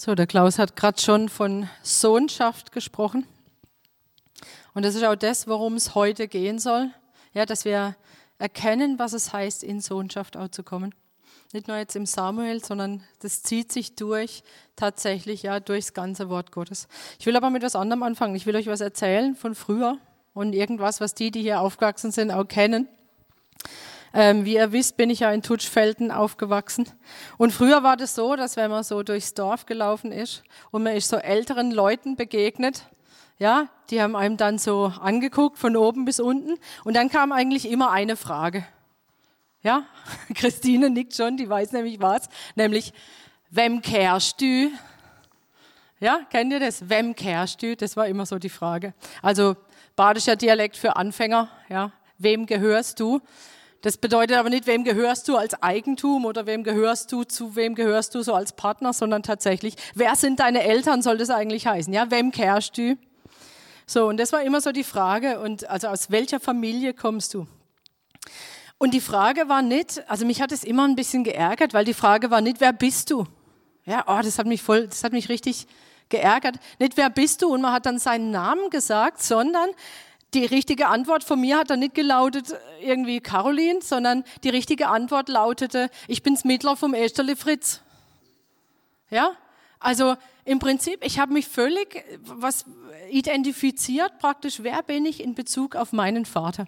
So, der Klaus hat gerade schon von Sohnschaft gesprochen. Und das ist auch das, worum es heute gehen soll. Ja, dass wir erkennen, was es heißt, in Sohnschaft auch zu kommen. Nicht nur jetzt im Samuel, sondern das zieht sich durch, tatsächlich, ja, durchs ganze Wort Gottes. Ich will aber mit was anderem anfangen. Ich will euch was erzählen von früher und irgendwas, was die, die hier aufgewachsen sind, auch kennen. Ähm, wie ihr wisst, bin ich ja in Tutschfelden aufgewachsen. Und früher war das so, dass wenn man so durchs Dorf gelaufen ist und man ist so älteren Leuten begegnet, ja, die haben einem dann so angeguckt von oben bis unten und dann kam eigentlich immer eine Frage. Ja, Christine nickt schon, die weiß nämlich was, nämlich, wem kehrst du? Ja, kennt ihr das? Wem kehrst du? Das war immer so die Frage. Also badischer Dialekt für Anfänger, ja, wem gehörst du? Das bedeutet aber nicht, wem gehörst du als Eigentum oder wem gehörst du, zu wem gehörst du so als Partner, sondern tatsächlich, wer sind deine Eltern, soll das eigentlich heißen, ja? Wem kehrst du? So, und das war immer so die Frage, und also aus welcher Familie kommst du? Und die Frage war nicht, also mich hat es immer ein bisschen geärgert, weil die Frage war nicht, wer bist du? Ja, oh, das hat mich voll, das hat mich richtig geärgert. Nicht, wer bist du? Und man hat dann seinen Namen gesagt, sondern die richtige Antwort von mir hat dann nicht gelautet irgendwie Caroline, sondern die richtige Antwort lautete, ich bin's Mittler vom Esterle Fritz. Ja? Also im Prinzip, ich habe mich völlig was identifiziert praktisch, wer bin ich in Bezug auf meinen Vater.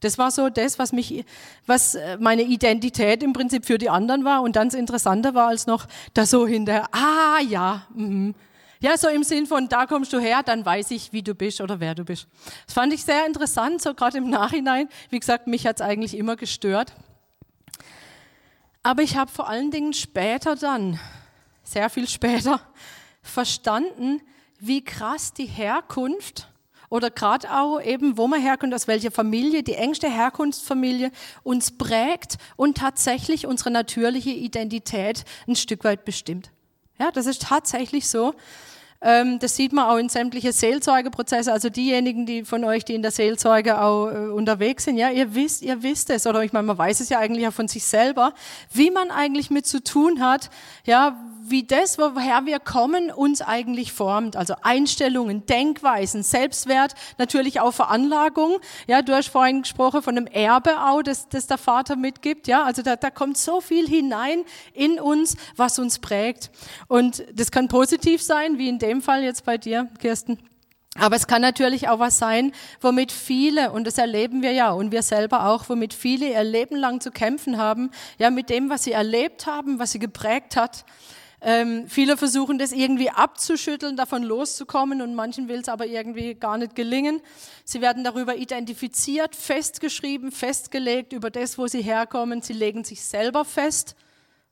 Das war so das, was mich, was äh, meine Identität im Prinzip für die anderen war. Und dann das Interessante war als noch da so hinterher, ah ja, mh, ja, so im Sinn von, da kommst du her, dann weiß ich, wie du bist oder wer du bist. Das fand ich sehr interessant, so gerade im Nachhinein. Wie gesagt, mich hat es eigentlich immer gestört. Aber ich habe vor allen Dingen später dann, sehr viel später, verstanden, wie krass die Herkunft oder gerade auch eben, wo man herkommt, aus welcher Familie, die engste Herkunftsfamilie uns prägt und tatsächlich unsere natürliche Identität ein Stück weit bestimmt. Ja, das ist tatsächlich so. Ähm, das sieht man auch in sämtliche Seelsorgeprozesse. Also diejenigen, die von euch, die in der Seelsorge auch äh, unterwegs sind, ja, ihr wisst, ihr wisst es. Oder ich meine, man weiß es ja eigentlich auch von sich selber, wie man eigentlich mit zu tun hat, ja, wie das, woher wir kommen, uns eigentlich formt. Also Einstellungen, Denkweisen, Selbstwert, natürlich auch Veranlagung. Ja, du hast vorhin gesprochen von einem Erbe auch, das, das der Vater mitgibt. Ja, also da, da kommt so viel hinein in uns, was uns prägt. Und das kann positiv sein, wie in dem Fall jetzt bei dir, Kirsten. Aber es kann natürlich auch was sein, womit viele, und das erleben wir ja, und wir selber auch, womit viele ihr Leben lang zu kämpfen haben, ja, mit dem, was sie erlebt haben, was sie geprägt hat. Ähm, viele versuchen das irgendwie abzuschütteln, davon loszukommen und manchen will es aber irgendwie gar nicht gelingen. Sie werden darüber identifiziert, festgeschrieben, festgelegt über das, wo sie herkommen. Sie legen sich selber fest.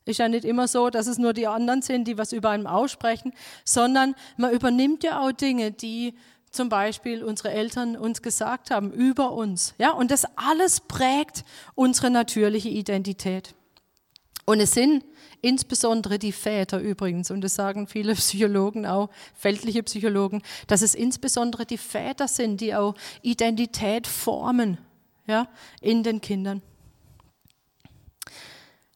Ist ja nicht immer so, dass es nur die anderen sind, die was über einem aussprechen, sondern man übernimmt ja auch Dinge, die zum Beispiel unsere Eltern uns gesagt haben über uns. Ja, und das alles prägt unsere natürliche Identität. Und es sind insbesondere die Väter übrigens, und das sagen viele Psychologen auch, feldliche Psychologen, dass es insbesondere die Väter sind, die auch Identität formen ja, in den Kindern.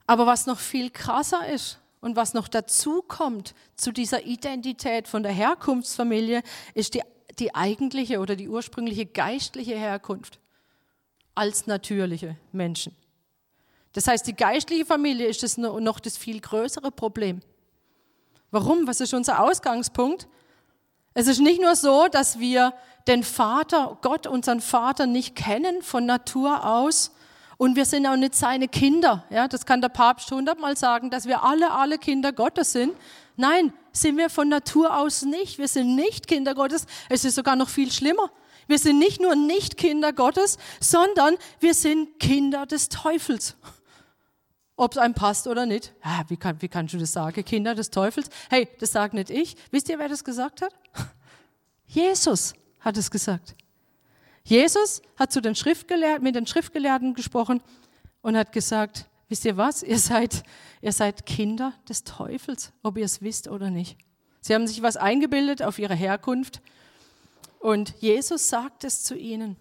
Aber was noch viel krasser ist und was noch dazu kommt zu dieser Identität von der Herkunftsfamilie, ist die, die eigentliche oder die ursprüngliche geistliche Herkunft als natürliche Menschen. Das heißt, die geistliche Familie ist das noch das viel größere Problem. Warum? Was ist unser Ausgangspunkt? Es ist nicht nur so, dass wir den Vater, Gott, unseren Vater nicht kennen von Natur aus und wir sind auch nicht seine Kinder. Ja, das kann der Papst hundertmal sagen, dass wir alle, alle Kinder Gottes sind. Nein, sind wir von Natur aus nicht. Wir sind nicht Kinder Gottes. Es ist sogar noch viel schlimmer. Wir sind nicht nur nicht Kinder Gottes, sondern wir sind Kinder des Teufels ob es einem passt oder nicht. Ja, wie, kann, wie kannst du das sagen? Kinder des Teufels? Hey, das sage nicht ich. Wisst ihr, wer das gesagt hat? Jesus hat es gesagt. Jesus hat zu den Schriftgelehrten, mit den Schriftgelehrten gesprochen und hat gesagt, wisst ihr was? Ihr seid, ihr seid Kinder des Teufels, ob ihr es wisst oder nicht. Sie haben sich was eingebildet auf ihre Herkunft und Jesus sagt es zu ihnen.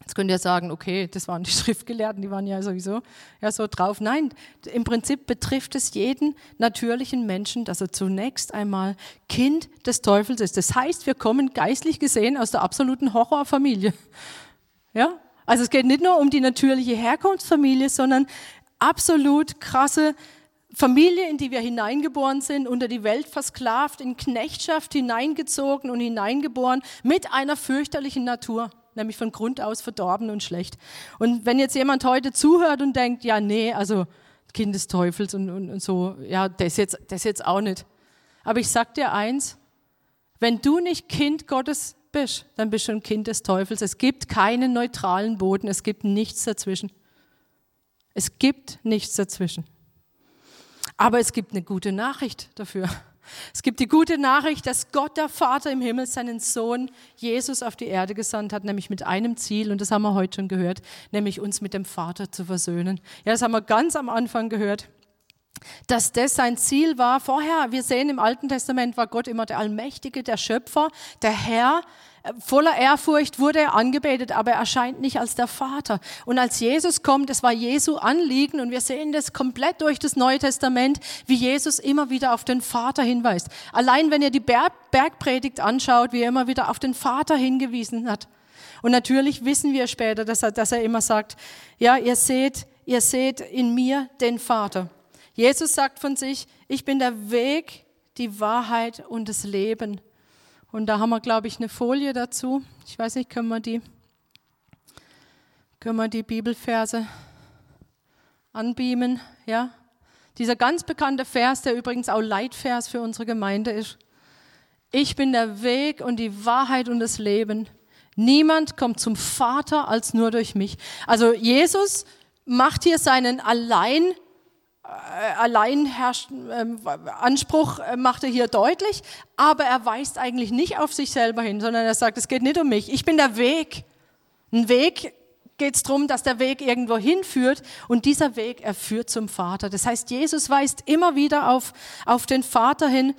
Jetzt könnt ihr sagen, okay, das waren die Schriftgelehrten, die waren ja sowieso ja so drauf. Nein, im Prinzip betrifft es jeden natürlichen Menschen, dass er zunächst einmal Kind des Teufels ist. Das heißt, wir kommen geistlich gesehen aus der absoluten Horrorfamilie. Ja? Also es geht nicht nur um die natürliche Herkunftsfamilie, sondern absolut krasse Familie, in die wir hineingeboren sind, unter die Welt versklavt, in Knechtschaft hineingezogen und hineingeboren mit einer fürchterlichen Natur nämlich von Grund aus verdorben und schlecht. Und wenn jetzt jemand heute zuhört und denkt, ja, nee, also Kind des Teufels und, und, und so, ja, das jetzt, das jetzt auch nicht. Aber ich sag dir eins, wenn du nicht Kind Gottes bist, dann bist du ein Kind des Teufels. Es gibt keinen neutralen Boden, es gibt nichts dazwischen. Es gibt nichts dazwischen. Aber es gibt eine gute Nachricht dafür. Es gibt die gute Nachricht, dass Gott der Vater im Himmel seinen Sohn Jesus auf die Erde gesandt hat, nämlich mit einem Ziel, und das haben wir heute schon gehört, nämlich uns mit dem Vater zu versöhnen. Ja, das haben wir ganz am Anfang gehört dass das sein Ziel war. Vorher, wir sehen im Alten Testament, war Gott immer der Allmächtige, der Schöpfer, der Herr, Voller Ehrfurcht wurde er angebetet, aber er erscheint nicht als der Vater. Und als Jesus kommt, es war Jesu Anliegen und wir sehen das komplett durch das Neue Testament, wie Jesus immer wieder auf den Vater hinweist. Allein wenn ihr die Bergpredigt anschaut, wie er immer wieder auf den Vater hingewiesen hat. Und natürlich wissen wir später, dass er, dass er immer sagt, ja, ihr seht, ihr seht in mir den Vater. Jesus sagt von sich, ich bin der Weg, die Wahrheit und das Leben. Und da haben wir, glaube ich, eine Folie dazu. Ich weiß nicht, können wir die, können wir die Bibelverse anbeamen? Ja? Dieser ganz bekannte Vers, der übrigens auch Leitvers für unsere Gemeinde ist. Ich bin der Weg und die Wahrheit und das Leben. Niemand kommt zum Vater als nur durch mich. Also Jesus macht hier seinen allein äh, Alleinanspruch ähm, äh, macht er hier deutlich, aber er weist eigentlich nicht auf sich selber hin, sondern er sagt, es geht nicht um mich, ich bin der Weg. Ein Weg geht es darum, dass der Weg irgendwo hinführt und dieser Weg, er führt zum Vater. Das heißt, Jesus weist immer wieder auf, auf den Vater hin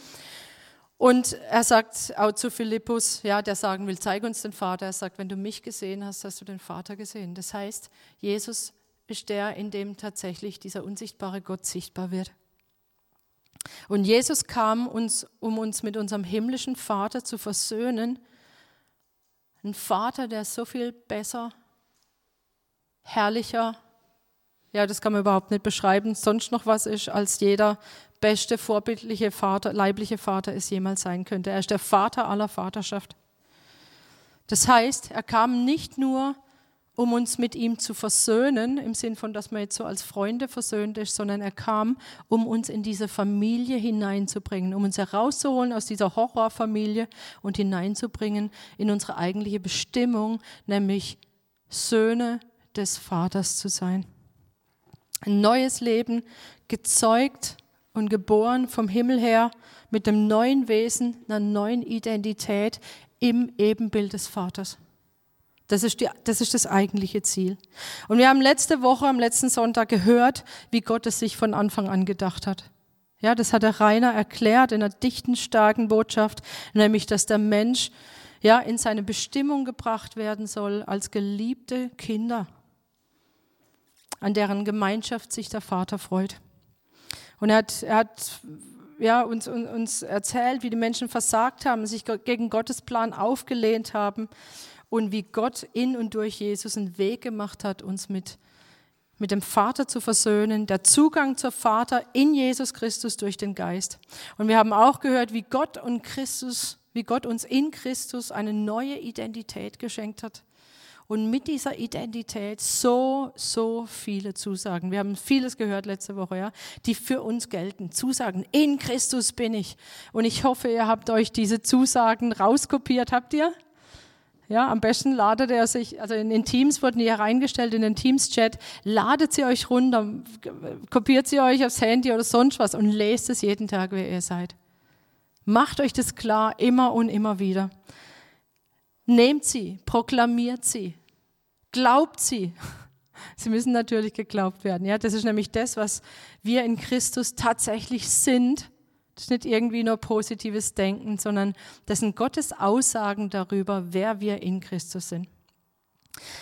und er sagt auch zu Philippus, ja, der sagen will, zeig uns den Vater. Er sagt, wenn du mich gesehen hast, hast du den Vater gesehen. Das heißt, Jesus ist der, in dem tatsächlich dieser unsichtbare Gott sichtbar wird. Und Jesus kam uns, um uns mit unserem himmlischen Vater zu versöhnen. Ein Vater, der so viel besser, herrlicher, ja, das kann man überhaupt nicht beschreiben, sonst noch was ist, als jeder beste, vorbildliche Vater, leibliche Vater es jemals sein könnte. Er ist der Vater aller Vaterschaft. Das heißt, er kam nicht nur, um uns mit ihm zu versöhnen, im Sinn von, dass man jetzt so als Freunde versöhnt ist, sondern er kam, um uns in diese Familie hineinzubringen, um uns herauszuholen aus dieser Horrorfamilie und hineinzubringen in unsere eigentliche Bestimmung, nämlich Söhne des Vaters zu sein. Ein neues Leben, gezeugt und geboren vom Himmel her, mit dem neuen Wesen, einer neuen Identität im Ebenbild des Vaters. Das ist, die, das ist das eigentliche Ziel. Und wir haben letzte Woche, am letzten Sonntag gehört, wie Gott es sich von Anfang an gedacht hat. Ja, das hat der Rainer erklärt in einer dichten, starken Botschaft, nämlich, dass der Mensch ja in seine Bestimmung gebracht werden soll als geliebte Kinder, an deren Gemeinschaft sich der Vater freut. Und er hat, er hat ja, uns, uns erzählt, wie die Menschen versagt haben, sich gegen Gottes Plan aufgelehnt haben und wie Gott in und durch Jesus einen Weg gemacht hat, uns mit, mit dem Vater zu versöhnen, der Zugang zur Vater in Jesus Christus durch den Geist. Und wir haben auch gehört, wie Gott und Christus, wie Gott uns in Christus eine neue Identität geschenkt hat. Und mit dieser Identität so, so viele Zusagen. Wir haben vieles gehört letzte Woche, ja, die für uns gelten. Zusagen, in Christus bin ich. Und ich hoffe, ihr habt euch diese Zusagen rauskopiert. Habt ihr? Ja, am besten ladet er sich, also in den Teams wurden die hereingestellt, in den Teams-Chat, ladet sie euch runter, kopiert sie euch aufs Handy oder sonst was und lest es jeden Tag, wer ihr seid. Macht euch das klar, immer und immer wieder. Nehmt sie, proklamiert sie, glaubt sie. Sie müssen natürlich geglaubt werden. Ja, das ist nämlich das, was wir in Christus tatsächlich sind das ist nicht irgendwie nur positives Denken, sondern das sind Gottes Aussagen darüber, wer wir in Christus sind.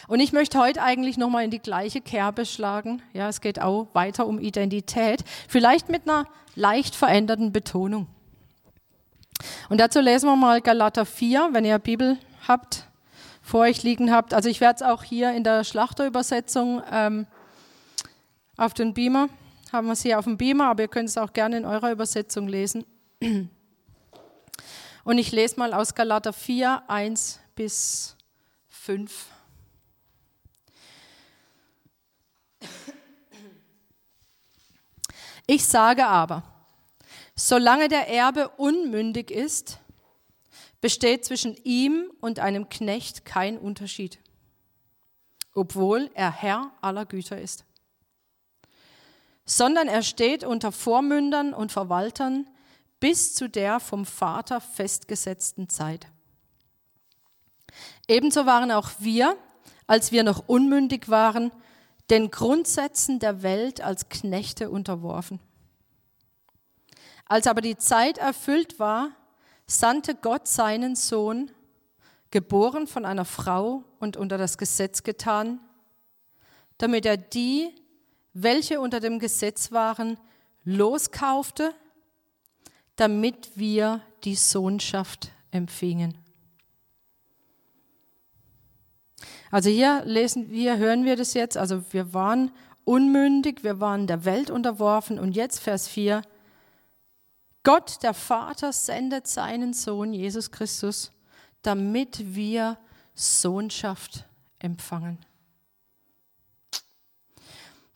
Und ich möchte heute eigentlich nochmal in die gleiche Kerbe schlagen. Ja, es geht auch weiter um Identität. Vielleicht mit einer leicht veränderten Betonung. Und dazu lesen wir mal Galater 4, wenn ihr Bibel habt, vor euch liegen habt. Also ich werde es auch hier in der Schlachterübersetzung ähm, auf den Beamer, haben wir es hier auf dem Beamer, aber ihr könnt es auch gerne in eurer Übersetzung lesen. Und ich lese mal aus Galater 4, 1 bis 5. Ich sage aber, solange der Erbe unmündig ist, besteht zwischen ihm und einem Knecht kein Unterschied, obwohl er Herr aller Güter ist, sondern er steht unter Vormündern und Verwaltern bis zu der vom Vater festgesetzten Zeit. Ebenso waren auch wir, als wir noch unmündig waren, den Grundsätzen der Welt als Knechte unterworfen. Als aber die Zeit erfüllt war, sandte Gott seinen Sohn, geboren von einer Frau und unter das Gesetz getan, damit er die, welche unter dem Gesetz waren, loskaufte, damit wir die Sohnschaft empfingen. Also hier lesen wir, hören wir das jetzt. Also wir waren unmündig, wir waren der Welt unterworfen. Und jetzt Vers 4. Gott, der Vater, sendet seinen Sohn Jesus Christus, damit wir Sohnschaft empfangen.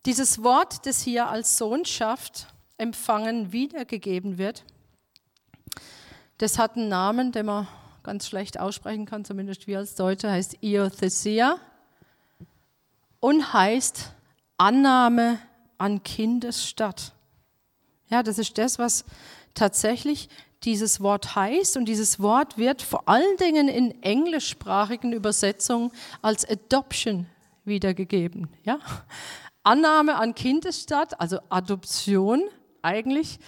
Dieses Wort, das hier als Sohnschaft empfangen wiedergegeben wird, das hat einen Namen, den man ganz schlecht aussprechen kann, zumindest wir als Deutsche, heißt Iothesia und heißt Annahme an Kindesstatt. Ja, das ist das, was tatsächlich dieses Wort heißt und dieses Wort wird vor allen Dingen in englischsprachigen Übersetzungen als Adoption wiedergegeben. Ja? Annahme an Kindesstatt, also Adoption eigentlich,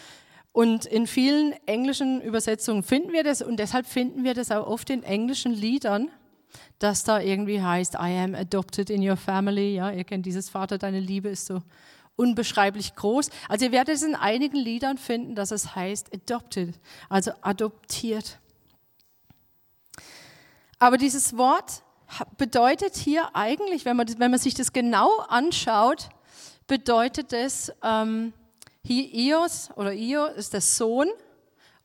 und in vielen englischen Übersetzungen finden wir das und deshalb finden wir das auch oft in englischen Liedern, dass da irgendwie heißt, I am adopted in your family. Ja, ihr kennt dieses Vater, deine Liebe ist so unbeschreiblich groß. Also ihr werdet es in einigen Liedern finden, dass es heißt adopted, also adoptiert. Aber dieses Wort bedeutet hier eigentlich, wenn man, wenn man sich das genau anschaut, bedeutet es, ähm, hier Ios oder Io ist der Sohn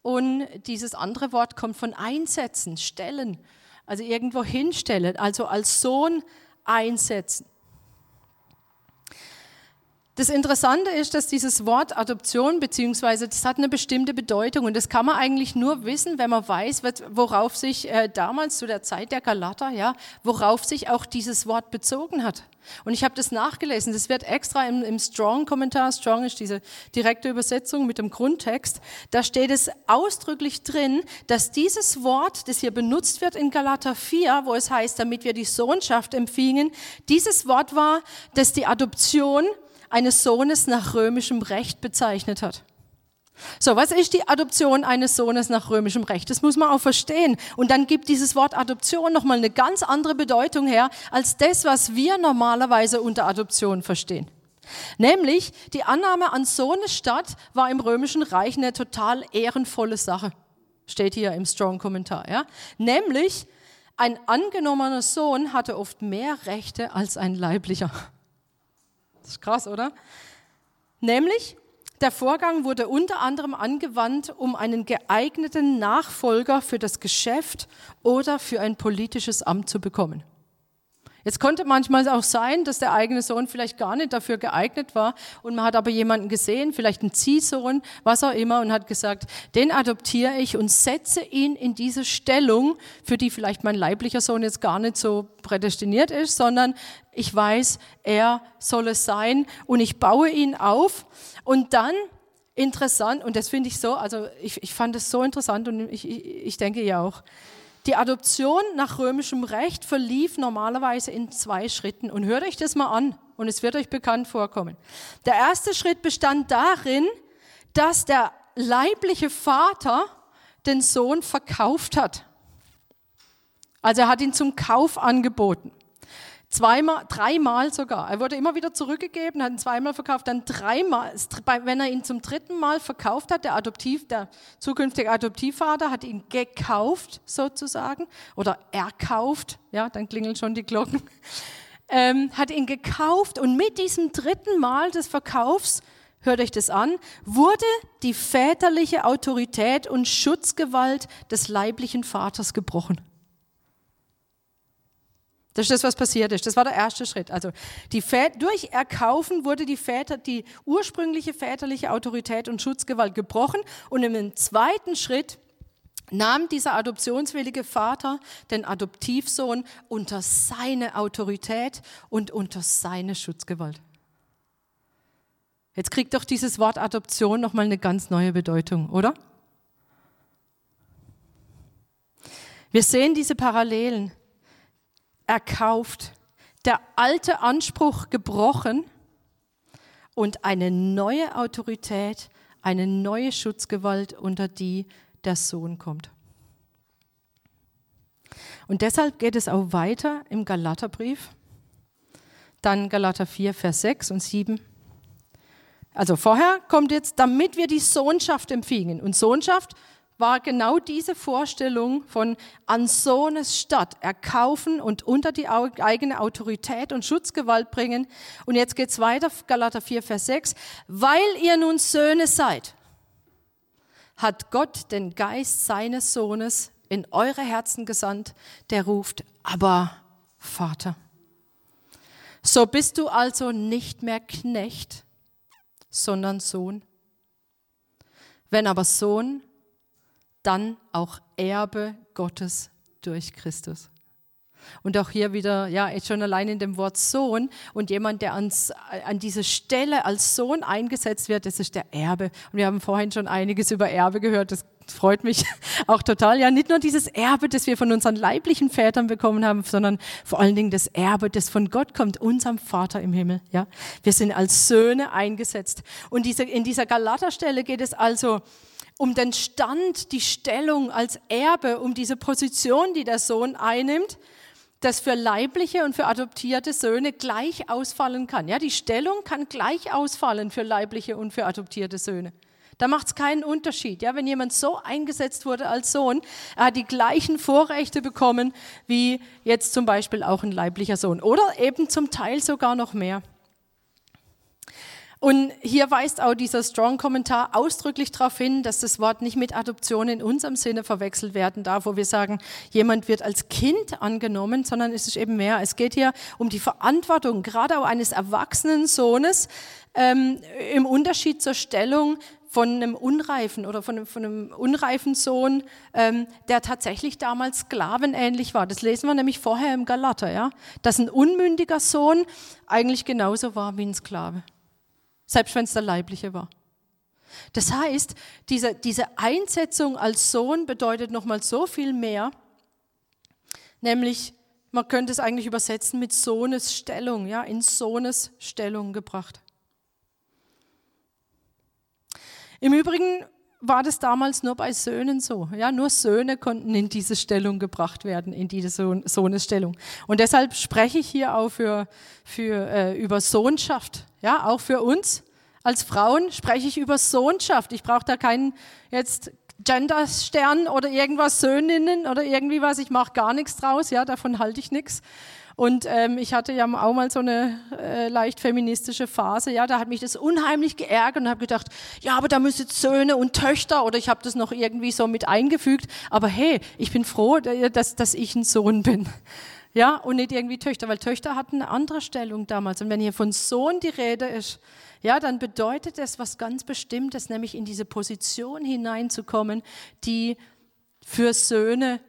und dieses andere Wort kommt von einsetzen, stellen, also irgendwo hinstellen, also als Sohn einsetzen. Das Interessante ist, dass dieses Wort Adoption, beziehungsweise das hat eine bestimmte Bedeutung und das kann man eigentlich nur wissen, wenn man weiß, worauf sich äh, damals zu der Zeit der Galater, ja, worauf sich auch dieses Wort bezogen hat. Und ich habe das nachgelesen, das wird extra im, im Strong-Kommentar, Strong ist diese direkte Übersetzung mit dem Grundtext, da steht es ausdrücklich drin, dass dieses Wort, das hier benutzt wird in Galater 4, wo es heißt, damit wir die Sohnschaft empfingen, dieses Wort war, dass die Adoption eines Sohnes nach römischem Recht bezeichnet hat. So, was ist die Adoption eines Sohnes nach römischem Recht? Das muss man auch verstehen. Und dann gibt dieses Wort Adoption nochmal eine ganz andere Bedeutung her, als das, was wir normalerweise unter Adoption verstehen. Nämlich, die Annahme an so eine war im römischen Reich eine total ehrenvolle Sache. Steht hier im Strong-Kommentar, ja. Nämlich, ein angenommener Sohn hatte oft mehr Rechte als ein leiblicher. Das ist krass, oder? Nämlich, der Vorgang wurde unter anderem angewandt, um einen geeigneten Nachfolger für das Geschäft oder für ein politisches Amt zu bekommen. Jetzt konnte manchmal auch sein, dass der eigene Sohn vielleicht gar nicht dafür geeignet war und man hat aber jemanden gesehen, vielleicht einen Ziehsohn, was auch immer, und hat gesagt, den adoptiere ich und setze ihn in diese Stellung, für die vielleicht mein leiblicher Sohn jetzt gar nicht so prädestiniert ist, sondern ich weiß, er soll es sein und ich baue ihn auf. Und dann interessant, und das finde ich so, also ich, ich fand es so interessant und ich, ich, ich denke ja auch, die Adoption nach römischem Recht verlief normalerweise in zwei Schritten. Und hört euch das mal an und es wird euch bekannt vorkommen. Der erste Schritt bestand darin, dass der leibliche Vater den Sohn verkauft hat. Also er hat ihn zum Kauf angeboten. Zweimal, dreimal sogar. Er wurde immer wieder zurückgegeben, hat ihn zweimal verkauft, dann dreimal. Wenn er ihn zum dritten Mal verkauft hat, der Adoptiv, der zukünftige Adoptivvater hat ihn gekauft sozusagen oder erkauft. Ja, dann klingeln schon die Glocken. Ähm, hat ihn gekauft und mit diesem dritten Mal des Verkaufs, hört euch das an, wurde die väterliche Autorität und Schutzgewalt des leiblichen Vaters gebrochen. Das ist das, was passiert ist. Das war der erste Schritt. Also Väter, durch Erkaufen wurde die, Väter, die ursprüngliche väterliche Autorität und Schutzgewalt gebrochen. Und im zweiten Schritt nahm dieser adoptionswillige Vater den Adoptivsohn unter seine Autorität und unter seine Schutzgewalt. Jetzt kriegt doch dieses Wort Adoption nochmal eine ganz neue Bedeutung, oder? Wir sehen diese Parallelen erkauft, der alte Anspruch gebrochen und eine neue Autorität, eine neue Schutzgewalt, unter die der Sohn kommt. Und deshalb geht es auch weiter im Galaterbrief, dann Galater 4, Vers 6 und 7. Also vorher kommt jetzt, damit wir die Sohnschaft empfingen. Und Sohnschaft war genau diese Vorstellung von an Sohnes Stadt erkaufen und unter die eigene Autorität und Schutzgewalt bringen. Und jetzt geht's weiter, Galater 4, Vers 6. Weil ihr nun Söhne seid, hat Gott den Geist seines Sohnes in eure Herzen gesandt, der ruft, aber Vater. So bist du also nicht mehr Knecht, sondern Sohn. Wenn aber Sohn, dann auch Erbe Gottes durch Christus. Und auch hier wieder, ja, schon allein in dem Wort Sohn und jemand, der ans, an diese Stelle als Sohn eingesetzt wird, das ist der Erbe. Und wir haben vorhin schon einiges über Erbe gehört, das freut mich auch total. Ja, nicht nur dieses Erbe, das wir von unseren leiblichen Vätern bekommen haben, sondern vor allen Dingen das Erbe, das von Gott kommt, unserem Vater im Himmel. Ja, wir sind als Söhne eingesetzt. Und diese, in dieser Galaterstelle geht es also um den Stand, die Stellung als Erbe, um diese Position, die der Sohn einnimmt, das für leibliche und für adoptierte Söhne gleich ausfallen kann. Ja, die Stellung kann gleich ausfallen für leibliche und für adoptierte Söhne. Da macht es keinen Unterschied. Ja, wenn jemand so eingesetzt wurde als Sohn, er hat die gleichen Vorrechte bekommen wie jetzt zum Beispiel auch ein leiblicher Sohn oder eben zum Teil sogar noch mehr. Und hier weist auch dieser Strong-Kommentar ausdrücklich darauf hin, dass das Wort nicht mit Adoption in unserem Sinne verwechselt werden darf, wo wir sagen, jemand wird als Kind angenommen, sondern es ist eben mehr. Es geht hier um die Verantwortung, gerade auch eines erwachsenen Sohnes, ähm, im Unterschied zur Stellung von einem unreifen oder von einem, von einem unreifen Sohn, ähm, der tatsächlich damals sklavenähnlich war. Das lesen wir nämlich vorher im Galater, ja, dass ein unmündiger Sohn eigentlich genauso war wie ein Sklave selbst wenn es der leibliche war. Das heißt, diese, diese Einsetzung als Sohn bedeutet nochmal so viel mehr, nämlich man könnte es eigentlich übersetzen mit Sohnesstellung, ja, in Sohnesstellung gebracht. Im Übrigen war das damals nur bei Söhnen so. Ja, nur Söhne konnten in diese Stellung gebracht werden, in diese Sohn Sohnesstellung. Und deshalb spreche ich hier auch für, für, äh, über Sohnschaft. Ja, auch für uns als Frauen spreche ich über Sohnschaft. Ich brauche da keinen jetzt Genderstern oder irgendwas Söhninnen oder irgendwie was. Ich mache gar nichts draus. Ja, davon halte ich nichts. Und ähm, ich hatte ja auch mal so eine äh, leicht feministische Phase, ja, da hat mich das unheimlich geärgert und habe gedacht, ja, aber da müssen Söhne und Töchter oder ich habe das noch irgendwie so mit eingefügt. Aber hey, ich bin froh, dass, dass ich ein Sohn bin. Ja, und nicht irgendwie Töchter, weil Töchter hatten eine andere Stellung damals. Und wenn hier von Sohn die Rede ist, ja, dann bedeutet es was ganz Bestimmtes, nämlich in diese Position hineinzukommen, die für Söhne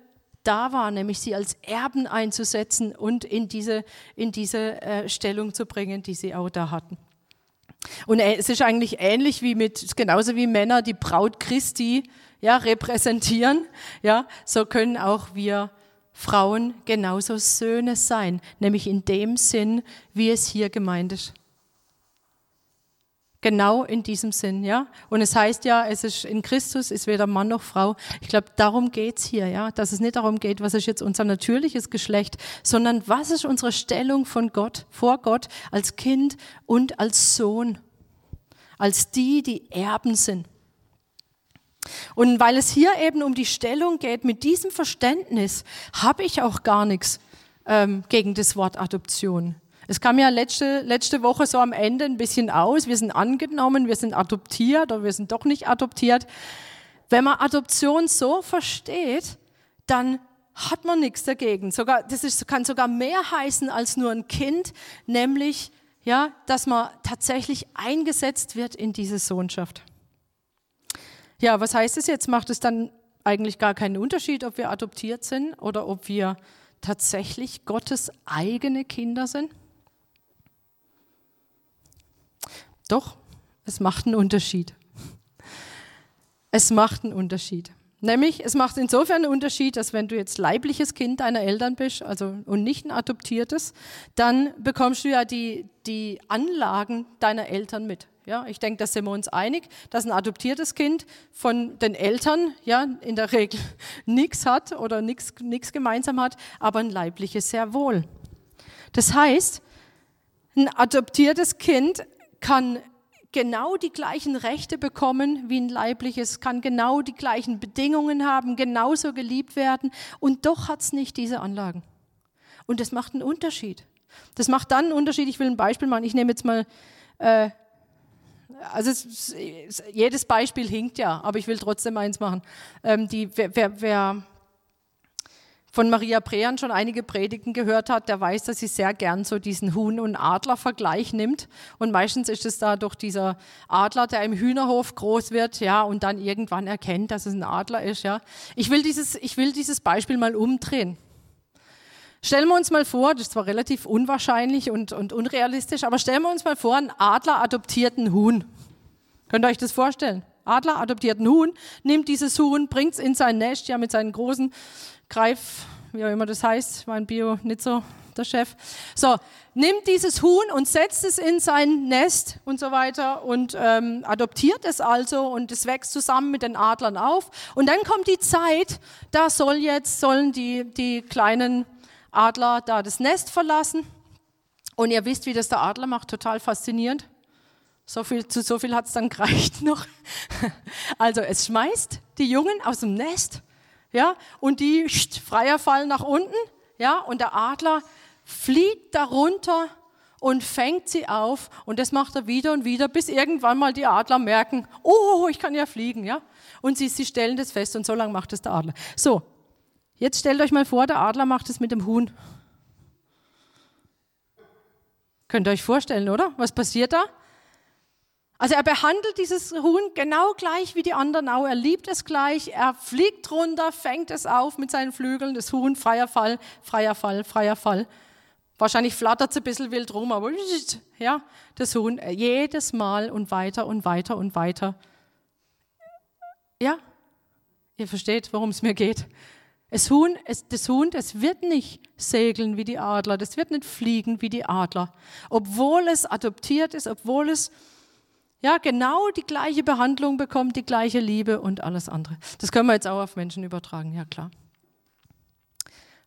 da war, nämlich sie als Erben einzusetzen und in diese, in diese äh, Stellung zu bringen, die sie auch da hatten. Und äh, es ist eigentlich ähnlich wie mit, genauso wie Männer die Braut Christi ja, repräsentieren, ja, so können auch wir Frauen genauso Söhne sein, nämlich in dem Sinn, wie es hier gemeint ist. Genau in diesem Sinn, ja. Und es heißt ja, es ist in Christus ist weder Mann noch Frau. Ich glaube, darum geht's hier, ja. Dass es nicht darum geht, was ist jetzt unser natürliches Geschlecht, sondern was ist unsere Stellung von Gott, vor Gott, als Kind und als Sohn. Als die, die Erben sind. Und weil es hier eben um die Stellung geht, mit diesem Verständnis habe ich auch gar nichts ähm, gegen das Wort Adoption. Es kam ja letzte, letzte Woche so am Ende ein bisschen aus. Wir sind angenommen, wir sind adoptiert oder wir sind doch nicht adoptiert. Wenn man Adoption so versteht, dann hat man nichts dagegen. Sogar, das ist, kann sogar mehr heißen als nur ein Kind, nämlich, ja, dass man tatsächlich eingesetzt wird in diese Sohnschaft. Ja, was heißt es jetzt? Macht es dann eigentlich gar keinen Unterschied, ob wir adoptiert sind oder ob wir tatsächlich Gottes eigene Kinder sind? Doch, es macht einen Unterschied. Es macht einen Unterschied. Nämlich, es macht insofern einen Unterschied, dass wenn du jetzt leibliches Kind deiner Eltern bist, also und nicht ein adoptiertes, dann bekommst du ja die, die Anlagen deiner Eltern mit. Ja, ich denke, da sind wir uns einig, dass ein adoptiertes Kind von den Eltern ja in der Regel nichts hat oder nichts gemeinsam hat, aber ein leibliches sehr wohl. Das heißt, ein adoptiertes Kind kann genau die gleichen Rechte bekommen wie ein leibliches, kann genau die gleichen Bedingungen haben, genauso geliebt werden und doch hat es nicht diese Anlagen. Und das macht einen Unterschied. Das macht dann einen Unterschied. Ich will ein Beispiel machen. Ich nehme jetzt mal, äh, also es, jedes Beispiel hinkt ja, aber ich will trotzdem eins machen. Ähm, die, wer, wer, wer von Maria Brehan schon einige Predigten gehört hat, der weiß, dass sie sehr gern so diesen Huhn- und Adler-Vergleich nimmt. Und meistens ist es da doch dieser Adler, der im Hühnerhof groß wird, ja, und dann irgendwann erkennt, dass es ein Adler ist, ja. Ich will dieses, ich will dieses Beispiel mal umdrehen. Stellen wir uns mal vor, das ist zwar relativ unwahrscheinlich und, und unrealistisch, aber stellen wir uns mal vor, ein Adler adoptiert einen Huhn. Könnt ihr euch das vorstellen? Adler adoptiert einen Huhn, nimmt dieses Huhn, bringt es in sein Nest, ja, mit seinen großen Greif, wie auch immer das heißt, mein Bio nicht so der Chef. So, nimmt dieses Huhn und setzt es in sein Nest und so weiter und ähm, adoptiert es also und es wächst zusammen mit den Adlern auf. Und dann kommt die Zeit, da soll jetzt, sollen die, die kleinen Adler da das Nest verlassen. Und ihr wisst, wie das der Adler macht, total faszinierend. So viel, zu so viel hat es dann gereicht noch. Also es schmeißt die Jungen aus dem Nest ja, und die freier fallen nach unten, ja, und der Adler fliegt darunter und fängt sie auf und das macht er wieder und wieder, bis irgendwann mal die Adler merken, oh, ich kann ja fliegen, ja, und sie, sie stellen das fest und so lange macht es der Adler. So, jetzt stellt euch mal vor, der Adler macht es mit dem Huhn. Könnt ihr euch vorstellen, oder? Was passiert da? Also er behandelt dieses Huhn genau gleich wie die anderen auch. Er liebt es gleich. Er fliegt runter, fängt es auf mit seinen Flügeln. Das Huhn, freier Fall, freier Fall, freier Fall. Wahrscheinlich flattert es ein bisschen wild rum, aber ja, das Huhn äh, jedes Mal und weiter und weiter und weiter. Ja, ihr versteht, worum es mir geht. Das Huhn, das Huhn, das wird nicht segeln wie die Adler, das wird nicht fliegen wie die Adler. Obwohl es adoptiert ist, obwohl es ja, genau die gleiche Behandlung bekommt, die gleiche Liebe und alles andere. Das können wir jetzt auch auf Menschen übertragen, ja klar.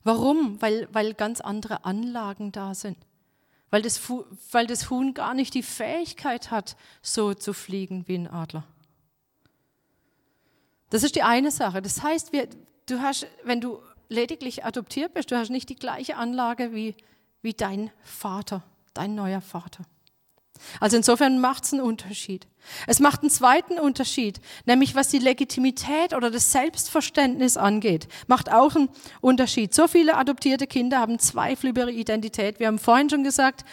Warum? Weil, weil ganz andere Anlagen da sind. Weil das, weil das Huhn gar nicht die Fähigkeit hat, so zu fliegen wie ein Adler. Das ist die eine Sache. Das heißt, wir, du hast, wenn du lediglich adoptiert bist, du hast nicht die gleiche Anlage wie, wie dein Vater, dein neuer Vater. Also insofern macht es einen Unterschied. Es macht einen zweiten Unterschied, nämlich was die Legitimität oder das Selbstverständnis angeht, macht auch einen Unterschied. So viele adoptierte Kinder haben Zweifel über ihre Identität. Wir haben vorhin schon gesagt,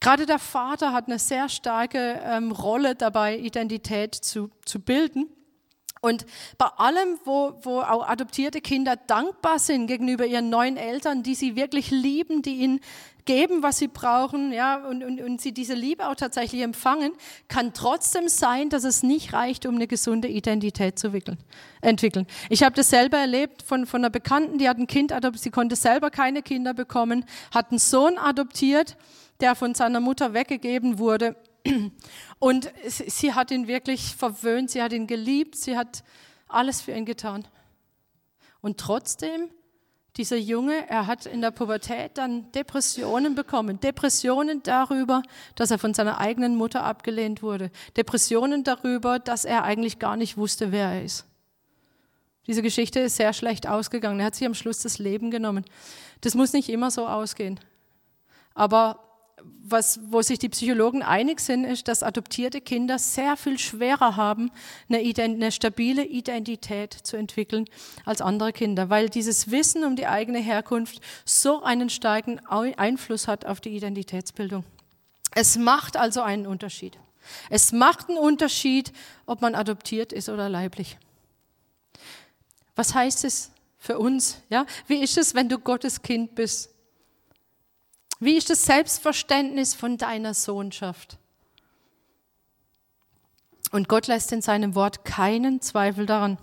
gerade der Vater hat eine sehr starke ähm, Rolle dabei, Identität zu, zu bilden. Und bei allem, wo, wo auch adoptierte Kinder dankbar sind gegenüber ihren neuen Eltern, die sie wirklich lieben, die ihnen geben, was sie brauchen, ja, und, und, und sie diese Liebe auch tatsächlich empfangen, kann trotzdem sein, dass es nicht reicht, um eine gesunde Identität zu entwickeln. Ich habe das selber erlebt von, von einer Bekannten, die hat ein Kind adoptiert, sie konnte selber keine Kinder bekommen, hat einen Sohn adoptiert, der von seiner Mutter weggegeben wurde Und sie hat ihn wirklich verwöhnt, sie hat ihn geliebt, sie hat alles für ihn getan. Und trotzdem, dieser Junge, er hat in der Pubertät dann Depressionen bekommen. Depressionen darüber, dass er von seiner eigenen Mutter abgelehnt wurde. Depressionen darüber, dass er eigentlich gar nicht wusste, wer er ist. Diese Geschichte ist sehr schlecht ausgegangen. Er hat sich am Schluss das Leben genommen. Das muss nicht immer so ausgehen. Aber was, wo sich die Psychologen einig sind, ist, dass adoptierte Kinder sehr viel schwerer haben, eine, eine, stabile Identität zu entwickeln als andere Kinder, weil dieses Wissen um die eigene Herkunft so einen starken Einfluss hat auf die Identitätsbildung. Es macht also einen Unterschied. Es macht einen Unterschied, ob man adoptiert ist oder leiblich. Was heißt es für uns? Ja? Wie ist es, wenn du Gottes Kind bist? Wie ist das Selbstverständnis von deiner Sohnschaft? Und Gott lässt in seinem Wort keinen Zweifel daran.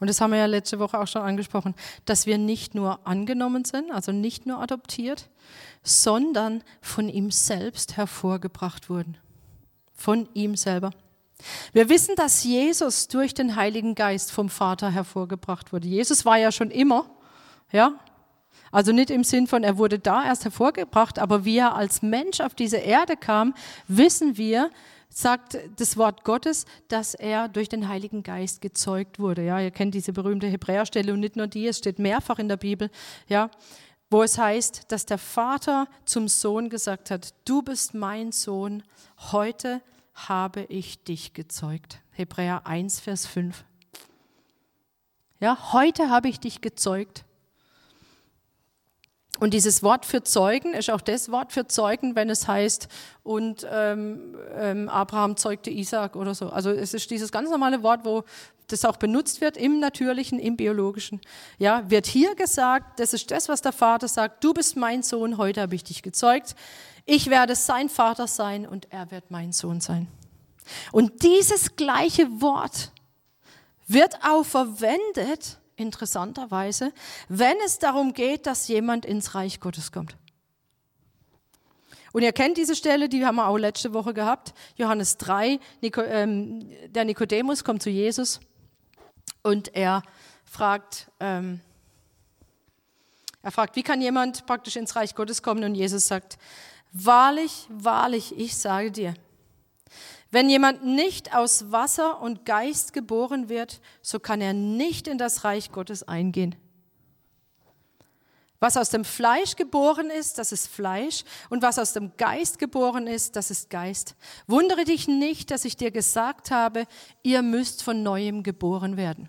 Und das haben wir ja letzte Woche auch schon angesprochen, dass wir nicht nur angenommen sind, also nicht nur adoptiert, sondern von ihm selbst hervorgebracht wurden. Von ihm selber. Wir wissen, dass Jesus durch den Heiligen Geist vom Vater hervorgebracht wurde. Jesus war ja schon immer, ja, also nicht im Sinn von, er wurde da erst hervorgebracht, aber wie er als Mensch auf diese Erde kam, wissen wir, sagt das Wort Gottes, dass er durch den Heiligen Geist gezeugt wurde. Ja, ihr kennt diese berühmte Hebräerstelle und nicht nur die, es steht mehrfach in der Bibel, ja, wo es heißt, dass der Vater zum Sohn gesagt hat, du bist mein Sohn, heute habe ich dich gezeugt. Hebräer 1, Vers 5. Ja, heute habe ich dich gezeugt. Und dieses Wort für Zeugen ist auch das Wort für Zeugen, wenn es heißt, und ähm, ähm, Abraham zeugte Isaac oder so. Also es ist dieses ganz normale Wort, wo das auch benutzt wird im Natürlichen, im Biologischen. Ja, wird hier gesagt, das ist das, was der Vater sagt, du bist mein Sohn, heute habe ich dich gezeugt. Ich werde sein Vater sein und er wird mein Sohn sein. Und dieses gleiche Wort wird auch verwendet, interessanterweise, wenn es darum geht, dass jemand ins Reich Gottes kommt. Und ihr kennt diese Stelle, die haben wir auch letzte Woche gehabt. Johannes 3, Nico, ähm, der Nikodemus kommt zu Jesus und er fragt, ähm, er fragt, wie kann jemand praktisch ins Reich Gottes kommen? Und Jesus sagt, wahrlich, wahrlich, ich sage dir, wenn jemand nicht aus Wasser und Geist geboren wird, so kann er nicht in das Reich Gottes eingehen. Was aus dem Fleisch geboren ist, das ist Fleisch, und was aus dem Geist geboren ist, das ist Geist. Wundere dich nicht, dass ich dir gesagt habe, ihr müsst von neuem geboren werden.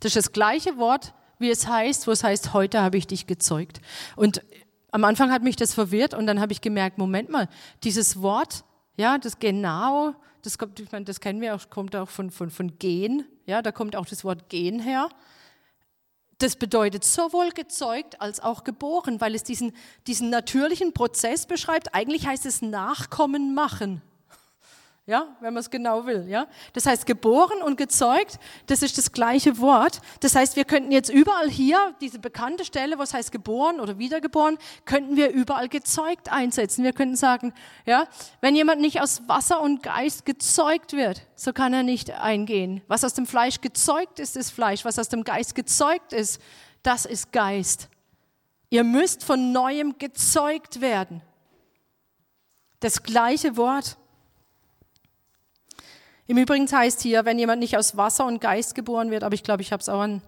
Das ist das gleiche Wort, wie es heißt, wo es heißt, heute habe ich dich gezeugt. Und am Anfang hat mich das verwirrt und dann habe ich gemerkt, Moment mal, dieses Wort ja, das genau, das, kommt, ich meine, das kennen wir auch, kommt auch von, von, von Gen. Ja, da kommt auch das Wort Gen her. Das bedeutet sowohl gezeugt als auch geboren, weil es diesen, diesen natürlichen Prozess beschreibt. Eigentlich heißt es Nachkommen machen ja, wenn man es genau will, ja. Das heißt, geboren und gezeugt, das ist das gleiche Wort. Das heißt, wir könnten jetzt überall hier, diese bekannte Stelle, was heißt geboren oder wiedergeboren, könnten wir überall gezeugt einsetzen. Wir könnten sagen, ja, wenn jemand nicht aus Wasser und Geist gezeugt wird, so kann er nicht eingehen. Was aus dem Fleisch gezeugt ist, ist Fleisch. Was aus dem Geist gezeugt ist, das ist Geist. Ihr müsst von neuem gezeugt werden. Das gleiche Wort. Im Übrigen heißt hier, wenn jemand nicht aus Wasser und Geist geboren wird, aber ich glaube, ich habe es auch an,